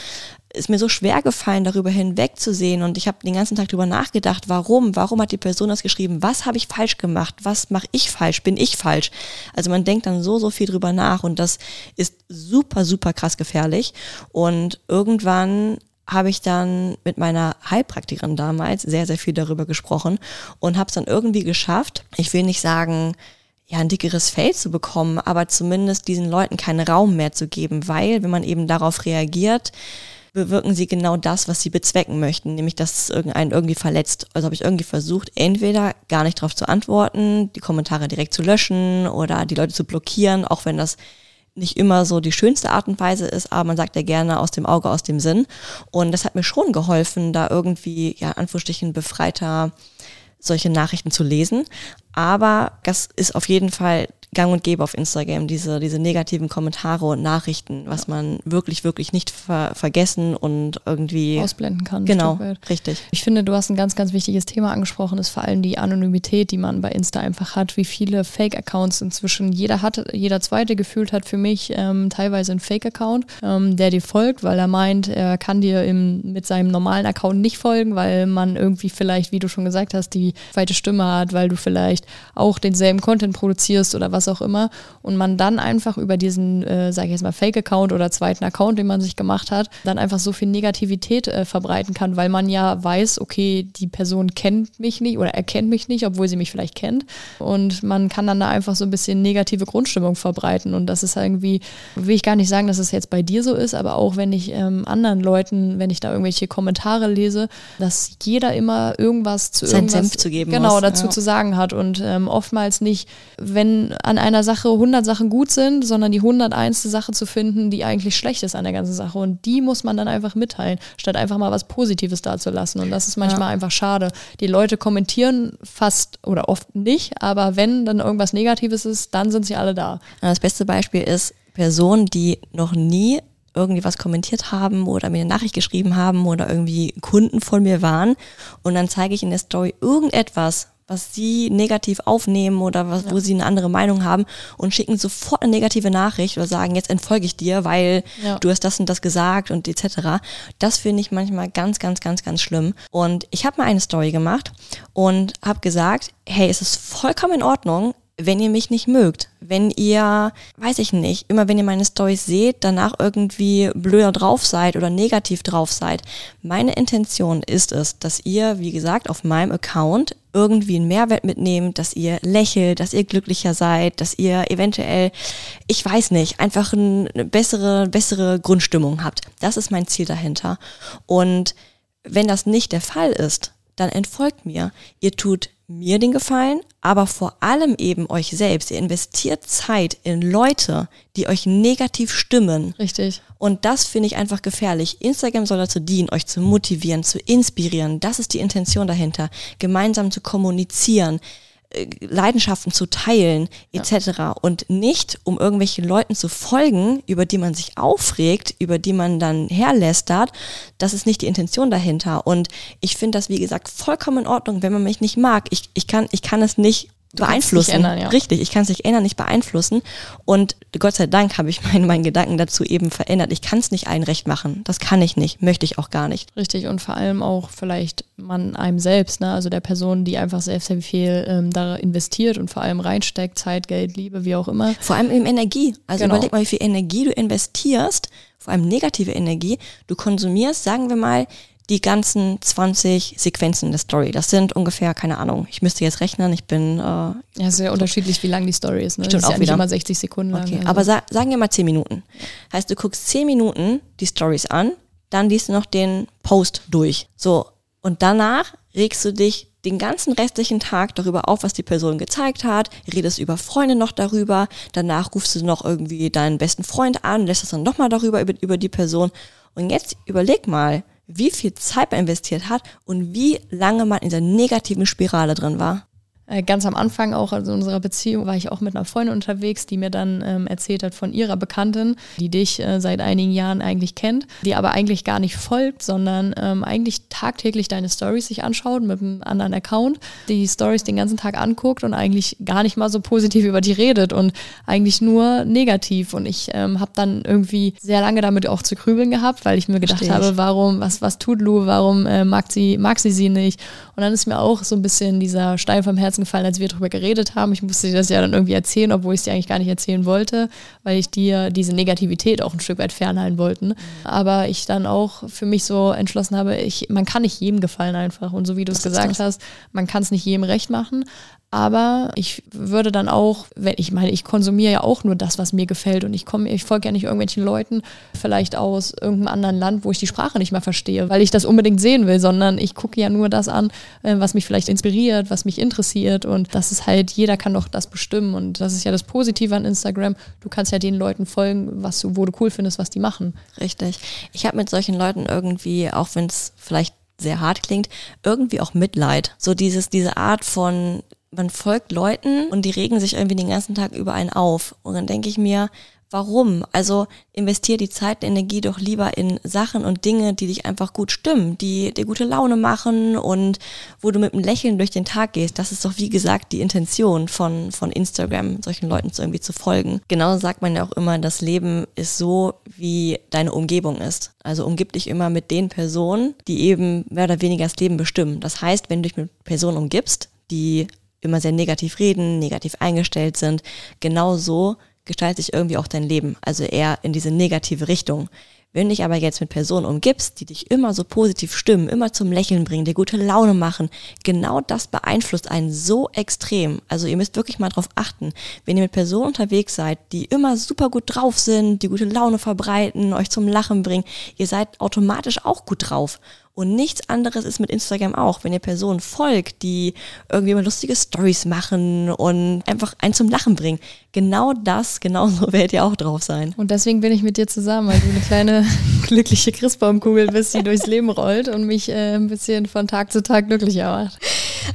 ist mir so schwer gefallen, darüber hinwegzusehen und ich habe den ganzen Tag drüber nachgedacht, warum, warum hat die Person das geschrieben, was habe ich falsch gemacht, was mache ich falsch, bin ich falsch. Also man denkt dann so, so viel drüber nach und das ist super, super krass gefährlich und irgendwann habe ich dann mit meiner Heilpraktikerin damals sehr, sehr viel darüber gesprochen und habe es dann irgendwie geschafft. Ich will nicht sagen, ja, ein dickeres Fell zu bekommen, aber zumindest diesen Leuten keinen Raum mehr zu geben, weil wenn man eben darauf reagiert, bewirken sie genau das, was sie bezwecken möchten, nämlich dass es irgendeinen irgendwie verletzt. Also habe ich irgendwie versucht, entweder gar nicht darauf zu antworten, die Kommentare direkt zu löschen oder die Leute zu blockieren, auch wenn das nicht immer so die schönste Art und Weise ist, aber man sagt ja gerne aus dem Auge, aus dem Sinn. Und das hat mir schon geholfen, da irgendwie, ja, Anführungsstrichen befreiter solche Nachrichten zu lesen. Aber das ist auf jeden Fall gang und gäbe auf Instagram, diese, diese negativen Kommentare und Nachrichten, was man wirklich, wirklich nicht ver vergessen und irgendwie ausblenden kann. Genau, richtig. Ich finde, du hast ein ganz, ganz wichtiges Thema angesprochen, ist vor allem die Anonymität, die man bei Insta einfach hat, wie viele Fake-Accounts inzwischen jeder hat, jeder zweite gefühlt hat für mich ähm, teilweise einen Fake-Account, ähm, der dir folgt, weil er meint, er kann dir im, mit seinem normalen Account nicht folgen, weil man irgendwie vielleicht, wie du schon gesagt hast, die zweite Stimme hat, weil du vielleicht auch denselben Content produzierst oder was was auch immer, und man dann einfach über diesen, äh, sage ich jetzt mal, Fake-Account oder zweiten Account, den man sich gemacht hat, dann einfach so viel Negativität äh, verbreiten kann, weil man ja weiß, okay, die Person kennt mich nicht oder erkennt mich nicht, obwohl sie mich vielleicht kennt. Und man kann dann da einfach so ein bisschen negative Grundstimmung verbreiten. Und das ist irgendwie, will ich gar nicht sagen, dass es jetzt bei dir so ist, aber auch wenn ich ähm, anderen Leuten, wenn ich da irgendwelche Kommentare lese, dass jeder immer irgendwas zu Sein irgendwas Senf zu geben genau muss, dazu ja. zu sagen hat und ähm, oftmals nicht, wenn an einer Sache 100 Sachen gut sind, sondern die 101. Sache zu finden, die eigentlich schlecht ist an der ganzen Sache. Und die muss man dann einfach mitteilen, statt einfach mal was Positives dazulassen. Und das ist manchmal ja. einfach schade. Die Leute kommentieren fast oder oft nicht, aber wenn dann irgendwas Negatives ist, dann sind sie alle da. Das beste Beispiel ist Personen, die noch nie irgendwie was kommentiert haben oder mir eine Nachricht geschrieben haben oder irgendwie Kunden von mir waren und dann zeige ich in der Story irgendetwas, was sie negativ aufnehmen oder was, ja. wo sie eine andere Meinung haben und schicken sofort eine negative Nachricht oder sagen, jetzt entfolge ich dir, weil ja. du hast das und das gesagt und etc. Das finde ich manchmal ganz, ganz, ganz, ganz schlimm. Und ich habe mal eine Story gemacht und habe gesagt, hey, es ist vollkommen in Ordnung, wenn ihr mich nicht mögt, wenn ihr, weiß ich nicht, immer wenn ihr meine Stories seht, danach irgendwie blöder drauf seid oder negativ drauf seid. Meine Intention ist es, dass ihr, wie gesagt, auf meinem Account irgendwie einen Mehrwert mitnehmt, dass ihr lächelt, dass ihr glücklicher seid, dass ihr eventuell, ich weiß nicht, einfach eine bessere, bessere Grundstimmung habt. Das ist mein Ziel dahinter. Und wenn das nicht der Fall ist, dann entfolgt mir. Ihr tut mir den Gefallen, aber vor allem eben euch selbst. Ihr investiert Zeit in Leute, die euch negativ stimmen. Richtig. Und das finde ich einfach gefährlich. Instagram soll dazu dienen, euch zu motivieren, zu inspirieren. Das ist die Intention dahinter. Gemeinsam zu kommunizieren, Leidenschaften zu teilen etc. Ja. und nicht um irgendwelchen Leuten zu folgen, über die man sich aufregt, über die man dann herlästert. Das ist nicht die Intention dahinter. Und ich finde das, wie gesagt, vollkommen in Ordnung, wenn man mich nicht mag. Ich, ich, kann, ich kann es nicht beeinflussen. Ändern, ja. Richtig, ich kann es nicht ändern, nicht beeinflussen. Und Gott sei Dank habe ich [LAUGHS] meinen, meinen Gedanken dazu eben verändert. Ich kann es nicht allen recht machen. Das kann ich nicht, möchte ich auch gar nicht. Richtig, und vor allem auch vielleicht man einem selbst, ne? also der Person, die einfach sehr, sehr viel ähm, da investiert und vor allem reinsteckt, Zeit, Geld, Liebe, wie auch immer. Vor allem eben Energie. Also genau. überleg mal, wie viel Energie du investierst, vor allem negative Energie. Du konsumierst, sagen wir mal, die ganzen 20 Sequenzen der Story. Das sind ungefähr, keine Ahnung, ich müsste jetzt rechnen, ich bin... Äh, ja, sehr so unterschiedlich, wie lang die Story ist. Ne? Stimmt das ist auch ja wieder. immer 60 Sekunden lang. Okay, also. aber sa sagen wir mal 10 Minuten. Heißt, du guckst 10 Minuten die Stories an, dann liest du noch den Post durch. So, und danach regst du dich den ganzen restlichen Tag darüber auf, was die Person gezeigt hat, redest über Freunde noch darüber, danach rufst du noch irgendwie deinen besten Freund an, lässt es dann nochmal darüber über, über die Person. Und jetzt überleg mal, wie viel Zeit man investiert hat und wie lange man in dieser negativen Spirale drin war. Äh, ganz am Anfang auch also in unserer Beziehung war ich auch mit einer Freundin unterwegs, die mir dann ähm, erzählt hat von ihrer Bekanntin, die dich äh, seit einigen Jahren eigentlich kennt, die aber eigentlich gar nicht folgt, sondern ähm, eigentlich tagtäglich deine Stories sich anschaut mit einem anderen Account, die Stories den ganzen Tag anguckt und eigentlich gar nicht mal so positiv über die redet und eigentlich nur negativ. Und ich ähm, habe dann irgendwie sehr lange damit auch zu grübeln gehabt, weil ich mir gedacht Versteh habe, warum, was, was tut Lu, warum äh, mag sie, mag sie sie nicht? Und dann ist mir auch so ein bisschen dieser Stein vom Herzen gefallen, als wir darüber geredet haben. Ich musste dir das ja dann irgendwie erzählen, obwohl ich es dir eigentlich gar nicht erzählen wollte, weil ich dir diese Negativität auch ein Stück weit fernhalten wollte. Aber ich dann auch für mich so entschlossen habe, ich, man kann nicht jedem gefallen einfach. Und so wie du es gesagt hast, man kann es nicht jedem recht machen. Aber ich würde dann auch, wenn ich meine, ich konsumiere ja auch nur das, was mir gefällt und ich komme, ich folge ja nicht irgendwelchen Leuten, vielleicht aus irgendeinem anderen Land, wo ich die Sprache nicht mehr verstehe, weil ich das unbedingt sehen will, sondern ich gucke ja nur das an, äh, was mich vielleicht inspiriert, was mich interessiert und das ist halt, jeder kann doch das bestimmen und das ist ja das Positive an Instagram. Du kannst ja den Leuten folgen, was du, wo du cool findest, was die machen. Richtig. Ich habe mit solchen Leuten irgendwie, auch wenn es vielleicht sehr hart klingt, irgendwie auch Mitleid. So dieses, diese Art von, man folgt Leuten und die regen sich irgendwie den ganzen Tag über einen auf. Und dann denke ich mir, Warum? Also investier die Zeit und Energie doch lieber in Sachen und Dinge, die dich einfach gut stimmen, die dir gute Laune machen und wo du mit einem Lächeln durch den Tag gehst. Das ist doch, wie gesagt, die Intention von, von Instagram, solchen Leuten zu irgendwie zu folgen. Genauso sagt man ja auch immer, das Leben ist so, wie deine Umgebung ist. Also umgib dich immer mit den Personen, die eben mehr oder weniger das Leben bestimmen. Das heißt, wenn du dich mit Personen umgibst, die immer sehr negativ reden, negativ eingestellt sind, genau so gestaltet sich irgendwie auch dein Leben, also eher in diese negative Richtung. Wenn du dich aber jetzt mit Personen umgibst, die dich immer so positiv stimmen, immer zum Lächeln bringen, dir gute Laune machen, genau das beeinflusst einen so extrem. Also ihr müsst wirklich mal drauf achten, wenn ihr mit Personen unterwegs seid, die immer super gut drauf sind, die gute Laune verbreiten, euch zum Lachen bringen, ihr seid automatisch auch gut drauf. Und nichts anderes ist mit Instagram auch. Wenn ihr Personen folgt, die irgendwie mal lustige Stories machen und einfach einen zum Lachen bringen. Genau das, genau so werdet ihr auch drauf sein. Und deswegen bin ich mit dir zusammen, weil du eine kleine [LAUGHS] glückliche Christbaumkugel bist, die durchs Leben rollt und mich äh, ein bisschen von Tag zu Tag glücklicher macht.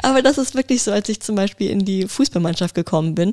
Aber das ist wirklich so, als ich zum Beispiel in die Fußballmannschaft gekommen bin.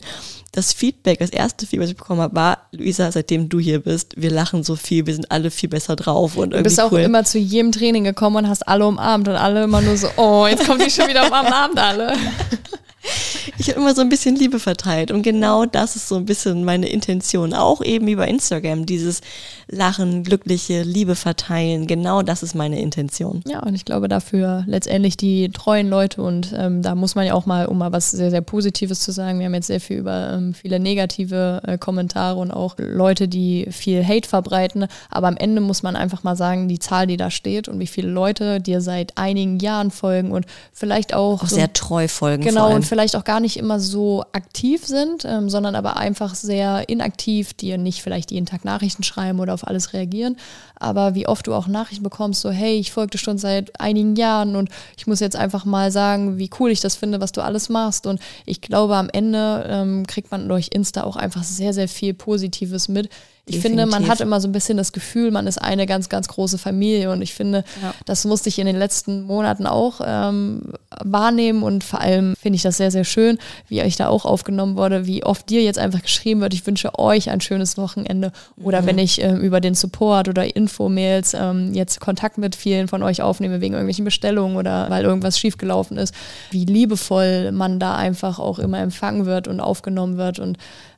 Das Feedback, das erste Feedback, was ich bekommen habe, war, Luisa, seitdem du hier bist, wir lachen so viel, wir sind alle viel besser drauf und irgendwie. Du bist auch cool. immer zu jedem Training gekommen und hast alle umarmt und alle immer nur so, oh, jetzt kommt die schon wieder umarmt alle. [LAUGHS] [LAUGHS] ich habe immer so ein bisschen Liebe verteilt und genau das ist so ein bisschen meine Intention, auch eben über Instagram, dieses Lachen, glückliche Liebe verteilen, genau das ist meine Intention. Ja, und ich glaube dafür letztendlich die treuen Leute und ähm, da muss man ja auch mal, um mal was sehr, sehr Positives zu sagen, wir haben jetzt sehr viel über ähm, viele negative äh, Kommentare und auch Leute, die viel Hate verbreiten, aber am Ende muss man einfach mal sagen, die Zahl, die da steht und wie viele Leute dir seit einigen Jahren folgen und vielleicht auch, auch so, sehr treu folgen. Genau, und vielleicht auch gar nicht immer so aktiv sind, ähm, sondern aber einfach sehr inaktiv, die nicht vielleicht jeden Tag Nachrichten schreiben oder auf alles reagieren. Aber wie oft du auch Nachrichten bekommst, so hey, ich folgte schon seit einigen Jahren und ich muss jetzt einfach mal sagen, wie cool ich das finde, was du alles machst. Und ich glaube, am Ende ähm, kriegt man durch Insta auch einfach sehr, sehr viel Positives mit ich Definitiv. finde, man hat immer so ein bisschen das Gefühl, man ist eine ganz, ganz große Familie. Und ich finde, ja. das musste ich in den letzten Monaten auch ähm, wahrnehmen. Und vor allem finde ich das sehr, sehr schön, wie euch da auch aufgenommen wurde, wie oft dir jetzt einfach geschrieben wird, ich wünsche euch ein schönes Wochenende. Oder mhm. wenn ich ähm, über den Support oder Infomails ähm, jetzt Kontakt mit vielen von euch aufnehme, wegen irgendwelchen Bestellungen oder weil irgendwas schiefgelaufen ist, wie liebevoll man da einfach auch immer empfangen wird und aufgenommen wird. Und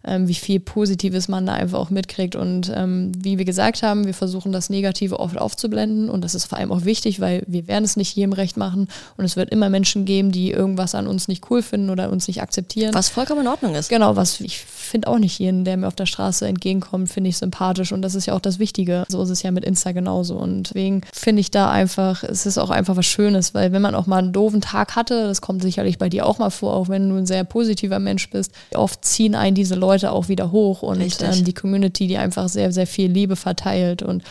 ähm, wie viel Positives man da einfach auch mitkriegt. Und ähm, wie wir gesagt haben, wir versuchen das Negative oft aufzublenden und das ist vor allem auch wichtig, weil wir werden es nicht jedem recht machen und es wird immer Menschen geben, die irgendwas an uns nicht cool finden oder uns nicht akzeptieren. Was vollkommen in Ordnung ist. Genau, was ich finde auch nicht jeden, der mir auf der Straße entgegenkommt, finde ich sympathisch und das ist ja auch das Wichtige. So ist es ja mit Insta genauso und deswegen finde ich da einfach, es ist auch einfach was Schönes, weil wenn man auch mal einen doofen Tag hatte, das kommt sicherlich bei dir auch mal vor, auch wenn du ein sehr positiver Mensch bist, oft ziehen einen diese Leute auch wieder hoch und ähm, die Community, die einfach sehr, sehr viel Liebe verteilt und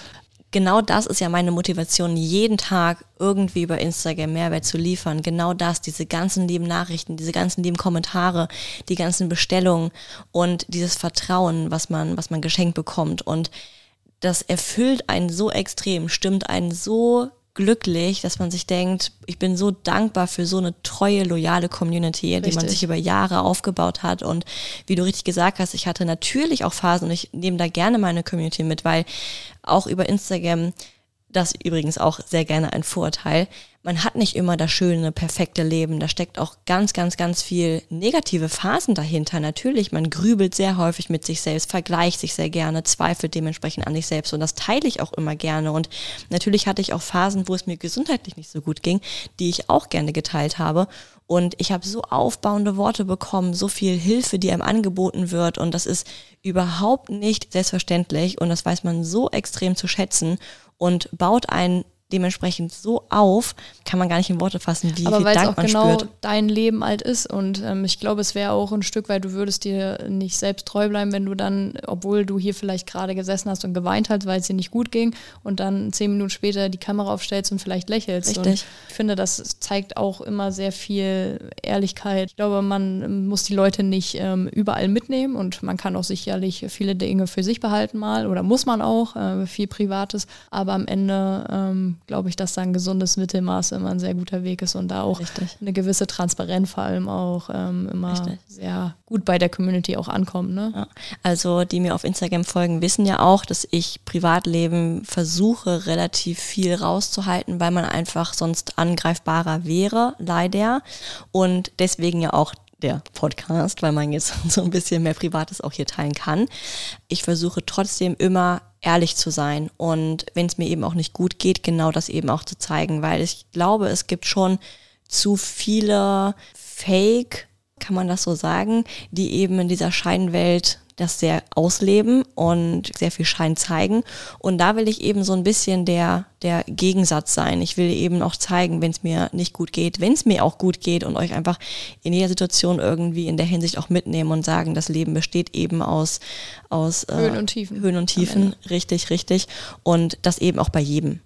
genau das ist ja meine Motivation, jeden Tag irgendwie über Instagram Mehrwert zu liefern. Genau das, diese ganzen lieben Nachrichten, diese ganzen lieben Kommentare, die ganzen Bestellungen und dieses Vertrauen, was man, was man geschenkt bekommt. Und das erfüllt einen so extrem, stimmt einen so glücklich, dass man sich denkt, ich bin so dankbar für so eine treue, loyale Community, richtig. die man sich über Jahre aufgebaut hat. Und wie du richtig gesagt hast, ich hatte natürlich auch Phasen und ich nehme da gerne meine Community mit, weil auch über Instagram, das übrigens auch sehr gerne ein Vorteil, man hat nicht immer das schöne, perfekte Leben. Da steckt auch ganz, ganz, ganz viel negative Phasen dahinter. Natürlich, man grübelt sehr häufig mit sich selbst, vergleicht sich sehr gerne, zweifelt dementsprechend an sich selbst. Und das teile ich auch immer gerne. Und natürlich hatte ich auch Phasen, wo es mir gesundheitlich nicht so gut ging, die ich auch gerne geteilt habe. Und ich habe so aufbauende Worte bekommen, so viel Hilfe, die einem angeboten wird. Und das ist überhaupt nicht selbstverständlich. Und das weiß man so extrem zu schätzen und baut einen dementsprechend so auf, kann man gar nicht in Worte fassen, wie Aber viel weil es Dank auch man genau spürt. dein Leben alt ist und ähm, ich glaube, es wäre auch ein Stück weit, du würdest dir nicht selbst treu bleiben, wenn du dann, obwohl du hier vielleicht gerade gesessen hast und geweint hast, weil es dir nicht gut ging und dann zehn Minuten später die Kamera aufstellst und vielleicht lächelst. Richtig. Und ich finde, das zeigt auch immer sehr viel Ehrlichkeit. Ich glaube, man muss die Leute nicht ähm, überall mitnehmen und man kann auch sicherlich viele Dinge für sich behalten mal oder muss man auch, äh, viel Privates, aber am Ende ähm, glaube ich, dass da ein gesundes Mittelmaß immer ein sehr guter Weg ist und da auch Richtig. eine gewisse Transparenz vor allem auch ähm, immer Richtig. sehr gut bei der Community auch ankommt. Ne? Ja. Also die mir auf Instagram folgen, wissen ja auch, dass ich Privatleben versuche relativ viel rauszuhalten, weil man einfach sonst angreifbarer wäre, leider. Und deswegen ja auch der Podcast, weil man jetzt [LAUGHS] so ein bisschen mehr Privates auch hier teilen kann. Ich versuche trotzdem immer ehrlich zu sein und wenn es mir eben auch nicht gut geht, genau das eben auch zu zeigen, weil ich glaube, es gibt schon zu viele Fake, kann man das so sagen, die eben in dieser Scheinwelt das sehr ausleben und sehr viel Schein zeigen. Und da will ich eben so ein bisschen der, der Gegensatz sein. Ich will eben auch zeigen, wenn es mir nicht gut geht, wenn es mir auch gut geht und euch einfach in jeder Situation irgendwie in der Hinsicht auch mitnehmen und sagen, das Leben besteht eben aus, aus äh, Höhen und Tiefen. Höhen und Tiefen, richtig, richtig. Und das eben auch bei jedem.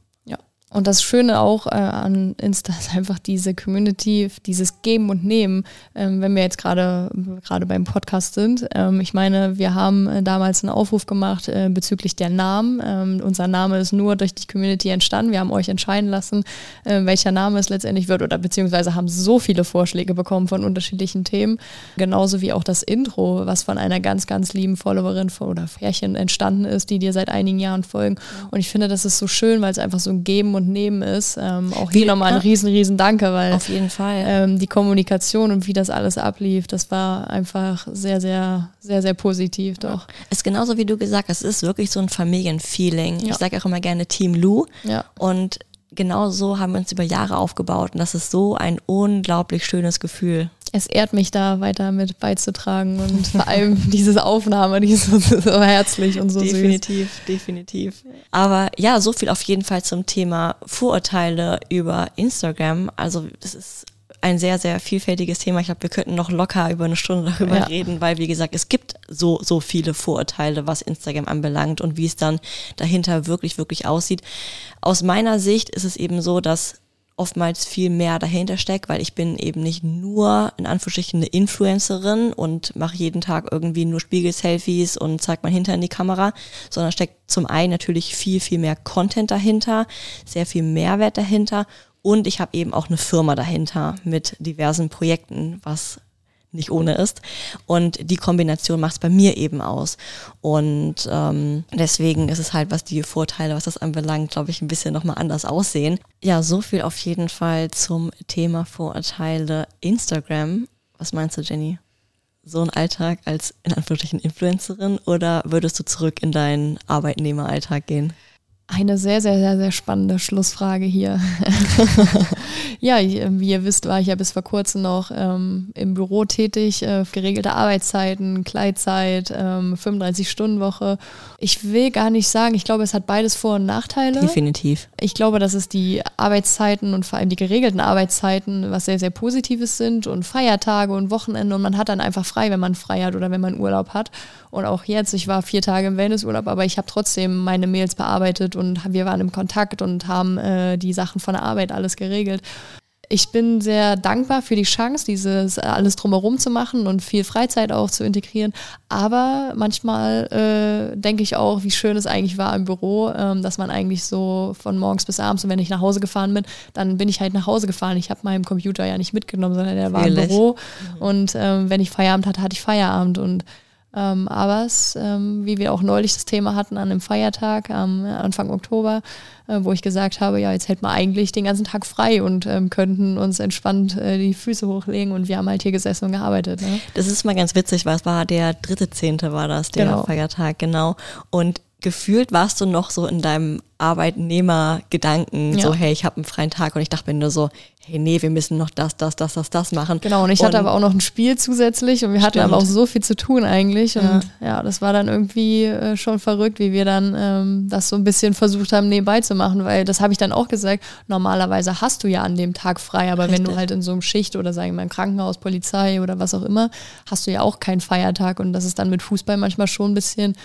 Und das Schöne auch äh, an Insta [LAUGHS] ist einfach diese Community, dieses Geben und Nehmen, ähm, wenn wir jetzt gerade gerade beim Podcast sind. Ähm, ich meine, wir haben äh, damals einen Aufruf gemacht äh, bezüglich der Namen. Ähm, unser Name ist nur durch die Community entstanden. Wir haben euch entscheiden lassen, äh, welcher Name es letztendlich wird oder beziehungsweise haben so viele Vorschläge bekommen von unterschiedlichen Themen. Genauso wie auch das Intro, was von einer ganz, ganz lieben Followerin oder Pärchen entstanden ist, die dir seit einigen Jahren folgen. Und ich finde, das ist so schön, weil es einfach so ein Geben und Nehmen ist. Ähm, auch hier Wie- nochmal ein ja. riesen, riesen Danke, weil Auf jeden Fall. ähm, die Kommunikation und wie das alles ablief, das war einfach sehr, sehr, sehr, sehr positiv doch. Ist genauso wie du gesagt hast, es ist wirklich so ein Familienfeeling. Ja. Ich sage auch immer gerne Team Lou. Ja. Und genau so haben wir uns über Jahre aufgebaut. Und das ist so ein unglaublich schönes Gefühl. Es ehrt mich da weiter mit beizutragen und vor allem [LAUGHS] diese Aufnahme, die ist so, so herzlich und so süß. definitiv, definitiv. Aber ja, so viel auf jeden Fall zum Thema Vorurteile über Instagram. Also das ist ein sehr, sehr vielfältiges Thema. Ich glaube, wir könnten noch locker über eine Stunde darüber Ja. reden, weil, wie gesagt, es gibt so, so viele Vorurteile, was Instagram anbelangt und wie es dann dahinter wirklich, wirklich aussieht. Aus meiner Sicht ist es eben so, dass oftmals viel mehr dahinter steckt, weil ich bin eben nicht nur in Anführungsstrichen eine Influencerin und mache jeden Tag irgendwie nur Spiegel-Selfies und zeig mein Hinter in die Kamera, sondern steckt zum einen natürlich viel, viel mehr Content dahinter, sehr viel Mehrwert dahinter und ich habe eben auch eine Firma dahinter mit diversen Projekten, was nicht ohne ist. Und die Kombination macht es bei mir eben aus. Und ähm, deswegen ist es halt, was die Vorteile, was das anbelangt, glaube ich, ein bisschen nochmal anders aussehen. Ja, so viel auf jeden Fall zum Thema Vorurteile Instagram. Was meinst du, Jenny? So ein Alltag als in Anführungsstrichen Influencerin oder würdest du zurück in deinen Arbeitnehmeralltag gehen? Eine sehr, sehr, sehr, sehr spannende Schlussfrage hier. [LAUGHS] ja, ich, äh, wie ihr wisst, war ich ja bis vor kurzem noch ähm, im Büro tätig, äh, geregelte Arbeitszeiten, Kleidzeit, ähm, 35-Stunden-Woche. Ich will gar nicht sagen, ich glaube, es hat beides Vor- und Nachteile. Definitiv. Ich glaube, dass es die Arbeitszeiten und vor allem die geregelten Arbeitszeiten was sehr, sehr Positives sind und Feiertage und Wochenende und man hat dann einfach frei, wenn man frei hat oder wenn man Urlaub hat. Und auch jetzt, ich war vier Tage im Wellnessurlaub, aber ich habe trotzdem meine Mails bearbeitet und wir waren im Kontakt und haben äh, die Sachen von der Arbeit alles geregelt. Ich bin sehr dankbar für die Chance, dieses alles drumherum zu machen und viel Freizeit auch zu integrieren. Aber manchmal äh, denke ich auch, wie schön es eigentlich war im Büro, ähm, dass man eigentlich so von morgens bis abends und wenn ich nach Hause gefahren bin, dann bin ich halt nach Hause gefahren. Ich habe meinen Computer ja nicht mitgenommen, sondern der war im Natürlich. Büro. Und ähm, wenn ich Feierabend hatte, hatte ich Feierabend. Und ähm, aber es, ähm, wie wir auch neulich das Thema hatten an einem Feiertag am Anfang Oktober, äh, wo ich gesagt habe, ja, jetzt hätten wir eigentlich den ganzen Tag frei und ähm, könnten uns entspannt äh, die Füße hochlegen und wir haben halt hier gesessen und gearbeitet. Ne? Das ist mal ganz witzig, weil es war der dritte Zehnte war das, der Genau. Feiertag, genau. Und gefühlt warst du noch so in deinem Arbeitnehmergedanken, ja. so hey, ich habe einen freien Tag und ich dachte mir nur so, hey, nee, wir müssen noch das, das, das, das, das machen. Genau, und ich und hatte aber auch noch ein Spiel zusätzlich und wir hatten stimmt. aber auch so viel zu tun eigentlich. Und ja, ja das war dann irgendwie äh, schon verrückt, wie wir dann ähm, das so ein bisschen versucht haben, nebenbei zu machen, weil das habe ich dann auch gesagt, normalerweise hast du ja an dem Tag frei, aber Richtig. wenn du halt in so einem Schicht oder sagen wir mal im Krankenhaus, Polizei oder was auch immer, hast du ja auch keinen Feiertag und das ist dann mit Fußball manchmal schon ein bisschen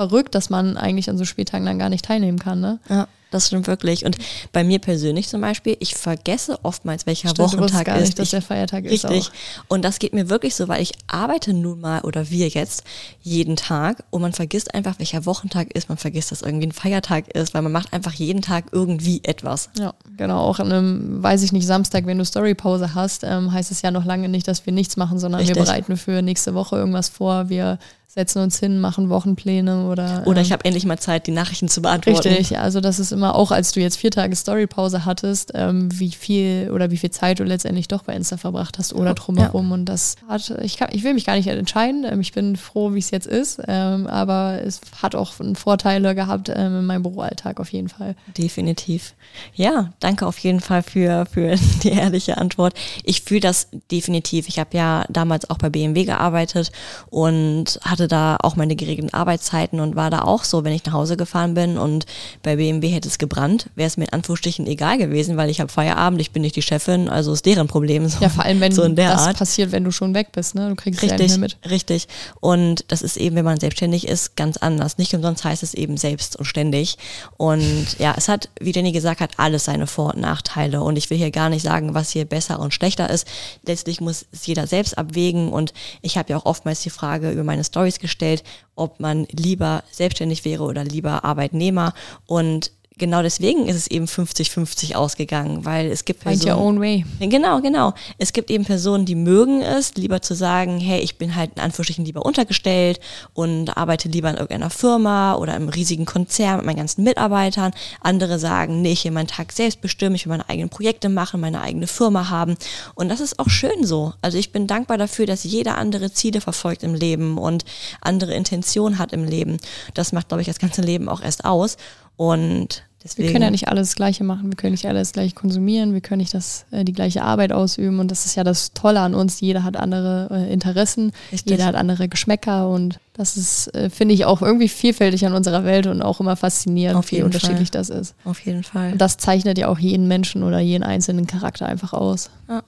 verrückt, dass man eigentlich an so Spieltagen dann gar nicht teilnehmen kann. Ne? Ja. Das stimmt wirklich. Und bei mir persönlich zum Beispiel, ich vergesse oftmals, welcher stimmt, Wochentag gar ist. Nicht, dass der Feiertag richtig. ist. Richtig. Und das geht mir wirklich so, weil ich arbeite nun mal oder wir jetzt jeden Tag und man vergisst einfach, welcher Wochentag ist. Man vergisst, dass irgendwie ein Feiertag ist, weil man macht einfach jeden Tag irgendwie etwas. Ja, genau. Auch an einem, weiß ich nicht, Samstag, wenn du Storypause hast, ähm, heißt es ja noch lange nicht, dass wir nichts machen, sondern richtig. wir bereiten für nächste Woche irgendwas vor. Wir setzen uns hin, machen Wochenpläne oder. Oder ähm, ich habe endlich mal Zeit, die Nachrichten zu beantworten. Richtig, also das ist immer auch, als du jetzt vier Tage Storypause hattest, ähm, wie viel oder wie viel Zeit du letztendlich doch bei Insta verbracht hast oder drumherum. Ja. Und das hat, ich, kann, ich will mich gar nicht entscheiden. Ähm, ich bin froh, wie es jetzt ist, ähm, aber es hat auch Vorteile gehabt ähm, in meinem Büroalltag auf jeden Fall. Definitiv. Ja, danke auf jeden Fall für, für [LAUGHS] die ehrliche Antwort. Ich fühle das definitiv. Ich habe ja damals auch bei BMW gearbeitet und hatte hatte da auch meine geregelten Arbeitszeiten und war da auch so, wenn ich nach Hause gefahren bin und bei BMW hätte es gebrannt, wäre es mir in Anführungsstrichen egal gewesen, weil ich habe Feierabend, ich bin nicht die Chefin, also ist deren Problem. So, ja, vor allem, wenn so das Art. passiert, wenn du schon weg bist, ne? Du kriegst richtig, ja nicht mehr mit. Richtig. Und das ist eben, wenn man selbstständig ist, ganz anders. Nicht umsonst heißt es eben selbst und ständig. Und ja, es hat, wie Danny gesagt hat, alles seine Vor- und Nachteile. Und ich will hier gar nicht sagen, was hier besser und schlechter ist. Letztlich muss es jeder selbst abwägen. Und ich habe ja auch oftmals die Frage über meine Story Stories gestellt, ob man lieber selbstständig wäre oder lieber Arbeitnehmer. Und genau deswegen ist es eben 50-50 ausgegangen, weil es gibt Personen. Find your own way. Genau, genau. Es gibt eben Personen, die mögen es, lieber zu sagen, hey, ich bin halt in Anführungsstrichen lieber untergestellt und arbeite lieber in irgendeiner Firma oder im riesigen Konzern mit meinen ganzen Mitarbeitern. Andere sagen, nee, ich will meinen Tag selbst bestimmen, ich will meine eigenen Projekte machen, meine eigene Firma haben. Und das ist auch schön so. Also ich bin dankbar dafür, dass jeder andere Ziele verfolgt im Leben und andere Intentionen hat im Leben. Das macht, glaube ich, das ganze Leben auch erst aus. Und Deswegen. Wir können ja nicht alles das Gleiche machen, wir können nicht alles gleich konsumieren, wir können nicht das, äh, die gleiche Arbeit ausüben und das ist ja das Tolle an uns. Jeder hat andere äh, Interessen, Richtig. jeder hat andere Geschmäcker und das ist, äh, finde ich, auch irgendwie vielfältig an unserer Welt und auch immer faszinierend, wie unterschiedlich Fall. das ist. Auf jeden Fall. Und das zeichnet ja auch jeden Menschen oder jeden einzelnen Charakter einfach aus. Ja.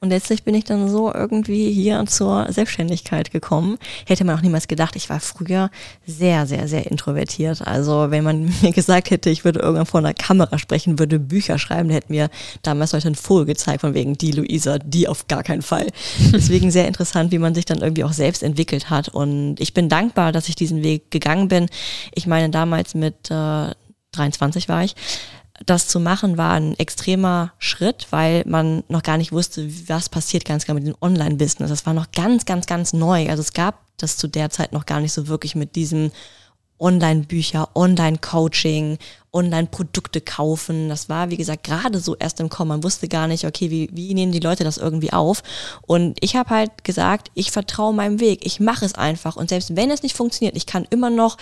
Und letztlich bin ich dann so irgendwie hier zur Selbstständigkeit gekommen. Hätte man auch niemals gedacht, ich war früher sehr, sehr, sehr introvertiert. Also wenn man [LAUGHS] mir gesagt hätte, ich würde irgendwann vor einer Kamera sprechen, würde Bücher schreiben, hätte mir damals Leute ein Foto gezeigt von wegen die Luisa, die auf gar keinen Fall. [LAUGHS] Deswegen sehr interessant, wie man sich dann irgendwie auch selbst entwickelt hat. Und ich bin dankbar, dass ich diesen Weg gegangen bin. Ich meine, damals mit äh, 23 war ich, das zu machen war ein extremer Schritt, weil man noch gar nicht wusste, was passiert ganz genau mit dem Online-Business. Das war noch ganz, ganz, ganz neu. Also es gab das zu der Zeit noch gar nicht so wirklich mit diesem Online-Bücher, Online-Coaching, Online-Produkte kaufen. Das war, wie gesagt, gerade so erst im Kommen. Man wusste gar nicht, okay, wie, wie nehmen die Leute das irgendwie auf? Und ich habe halt gesagt, ich vertraue meinem Weg. Ich mache es einfach. Und selbst wenn es nicht funktioniert, ich kann immer noch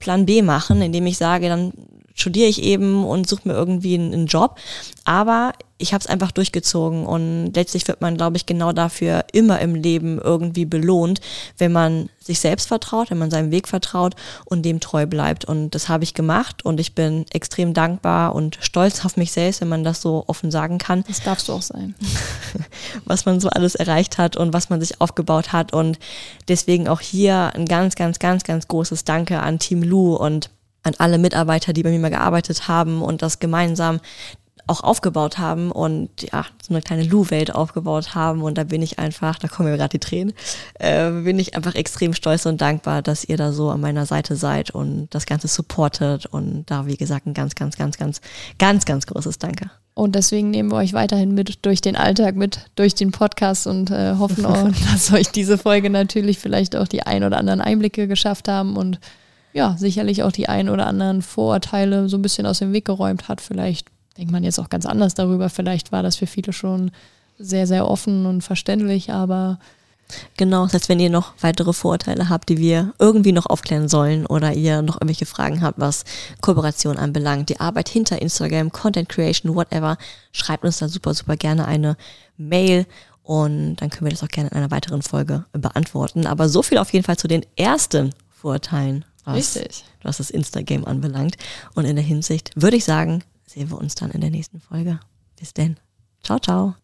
Plan B machen, indem ich sage, dann studiere ich eben und suche mir irgendwie einen, einen Job. Aber ich habe es einfach durchgezogen und letztlich wird man, glaube ich, genau dafür immer im Leben irgendwie belohnt, wenn man sich selbst vertraut, wenn man seinem Weg vertraut und dem treu bleibt. Und das habe ich gemacht und ich bin extrem dankbar und stolz auf mich selbst, wenn man das so offen sagen kann. Das darfst du auch sein. [LAUGHS] was man so alles erreicht hat und was man sich aufgebaut hat. Und deswegen auch hier ein ganz, ganz, ganz, ganz großes Danke an Team Lu und an alle Mitarbeiter, die bei mir mal gearbeitet haben und das gemeinsam auch aufgebaut haben und ja, so eine kleine Lu-Welt aufgebaut haben. Und da bin ich einfach, da kommen mir gerade die Tränen, äh, bin ich einfach extrem stolz und dankbar, dass ihr da so an meiner Seite seid und das Ganze supportet. Und da, wie gesagt, ein ganz, ganz, ganz, ganz, ganz, ganz großes Danke. Und deswegen nehmen wir euch weiterhin mit durch den Alltag, mit durch den Podcast und äh, hoffen auch, [LAUGHS] dass euch diese Folge natürlich vielleicht auch die ein oder anderen Einblicke geschafft haben und ja, sicherlich auch die ein oder anderen Vorurteile so ein bisschen aus dem Weg geräumt hat. Vielleicht denkt man jetzt auch ganz anders darüber. Vielleicht war das für viele schon sehr, sehr offen und verständlich, aber Genau, das heißt, wenn ihr noch weitere Vorurteile habt, die wir irgendwie noch aufklären sollen oder ihr noch irgendwelche Fragen habt, was Kooperation anbelangt, die Arbeit hinter Instagram, Content Creation, whatever, schreibt uns da super, super gerne eine Mail und dann können wir das auch gerne in einer weiteren Folge beantworten. Aber so viel auf jeden Fall zu den ersten Vorurteilen, was, Richtig. was das Instagram anbelangt. Und in der Hinsicht würde ich sagen, sehen wir uns dann in der nächsten Folge. Bis denn. Ciao, ciao.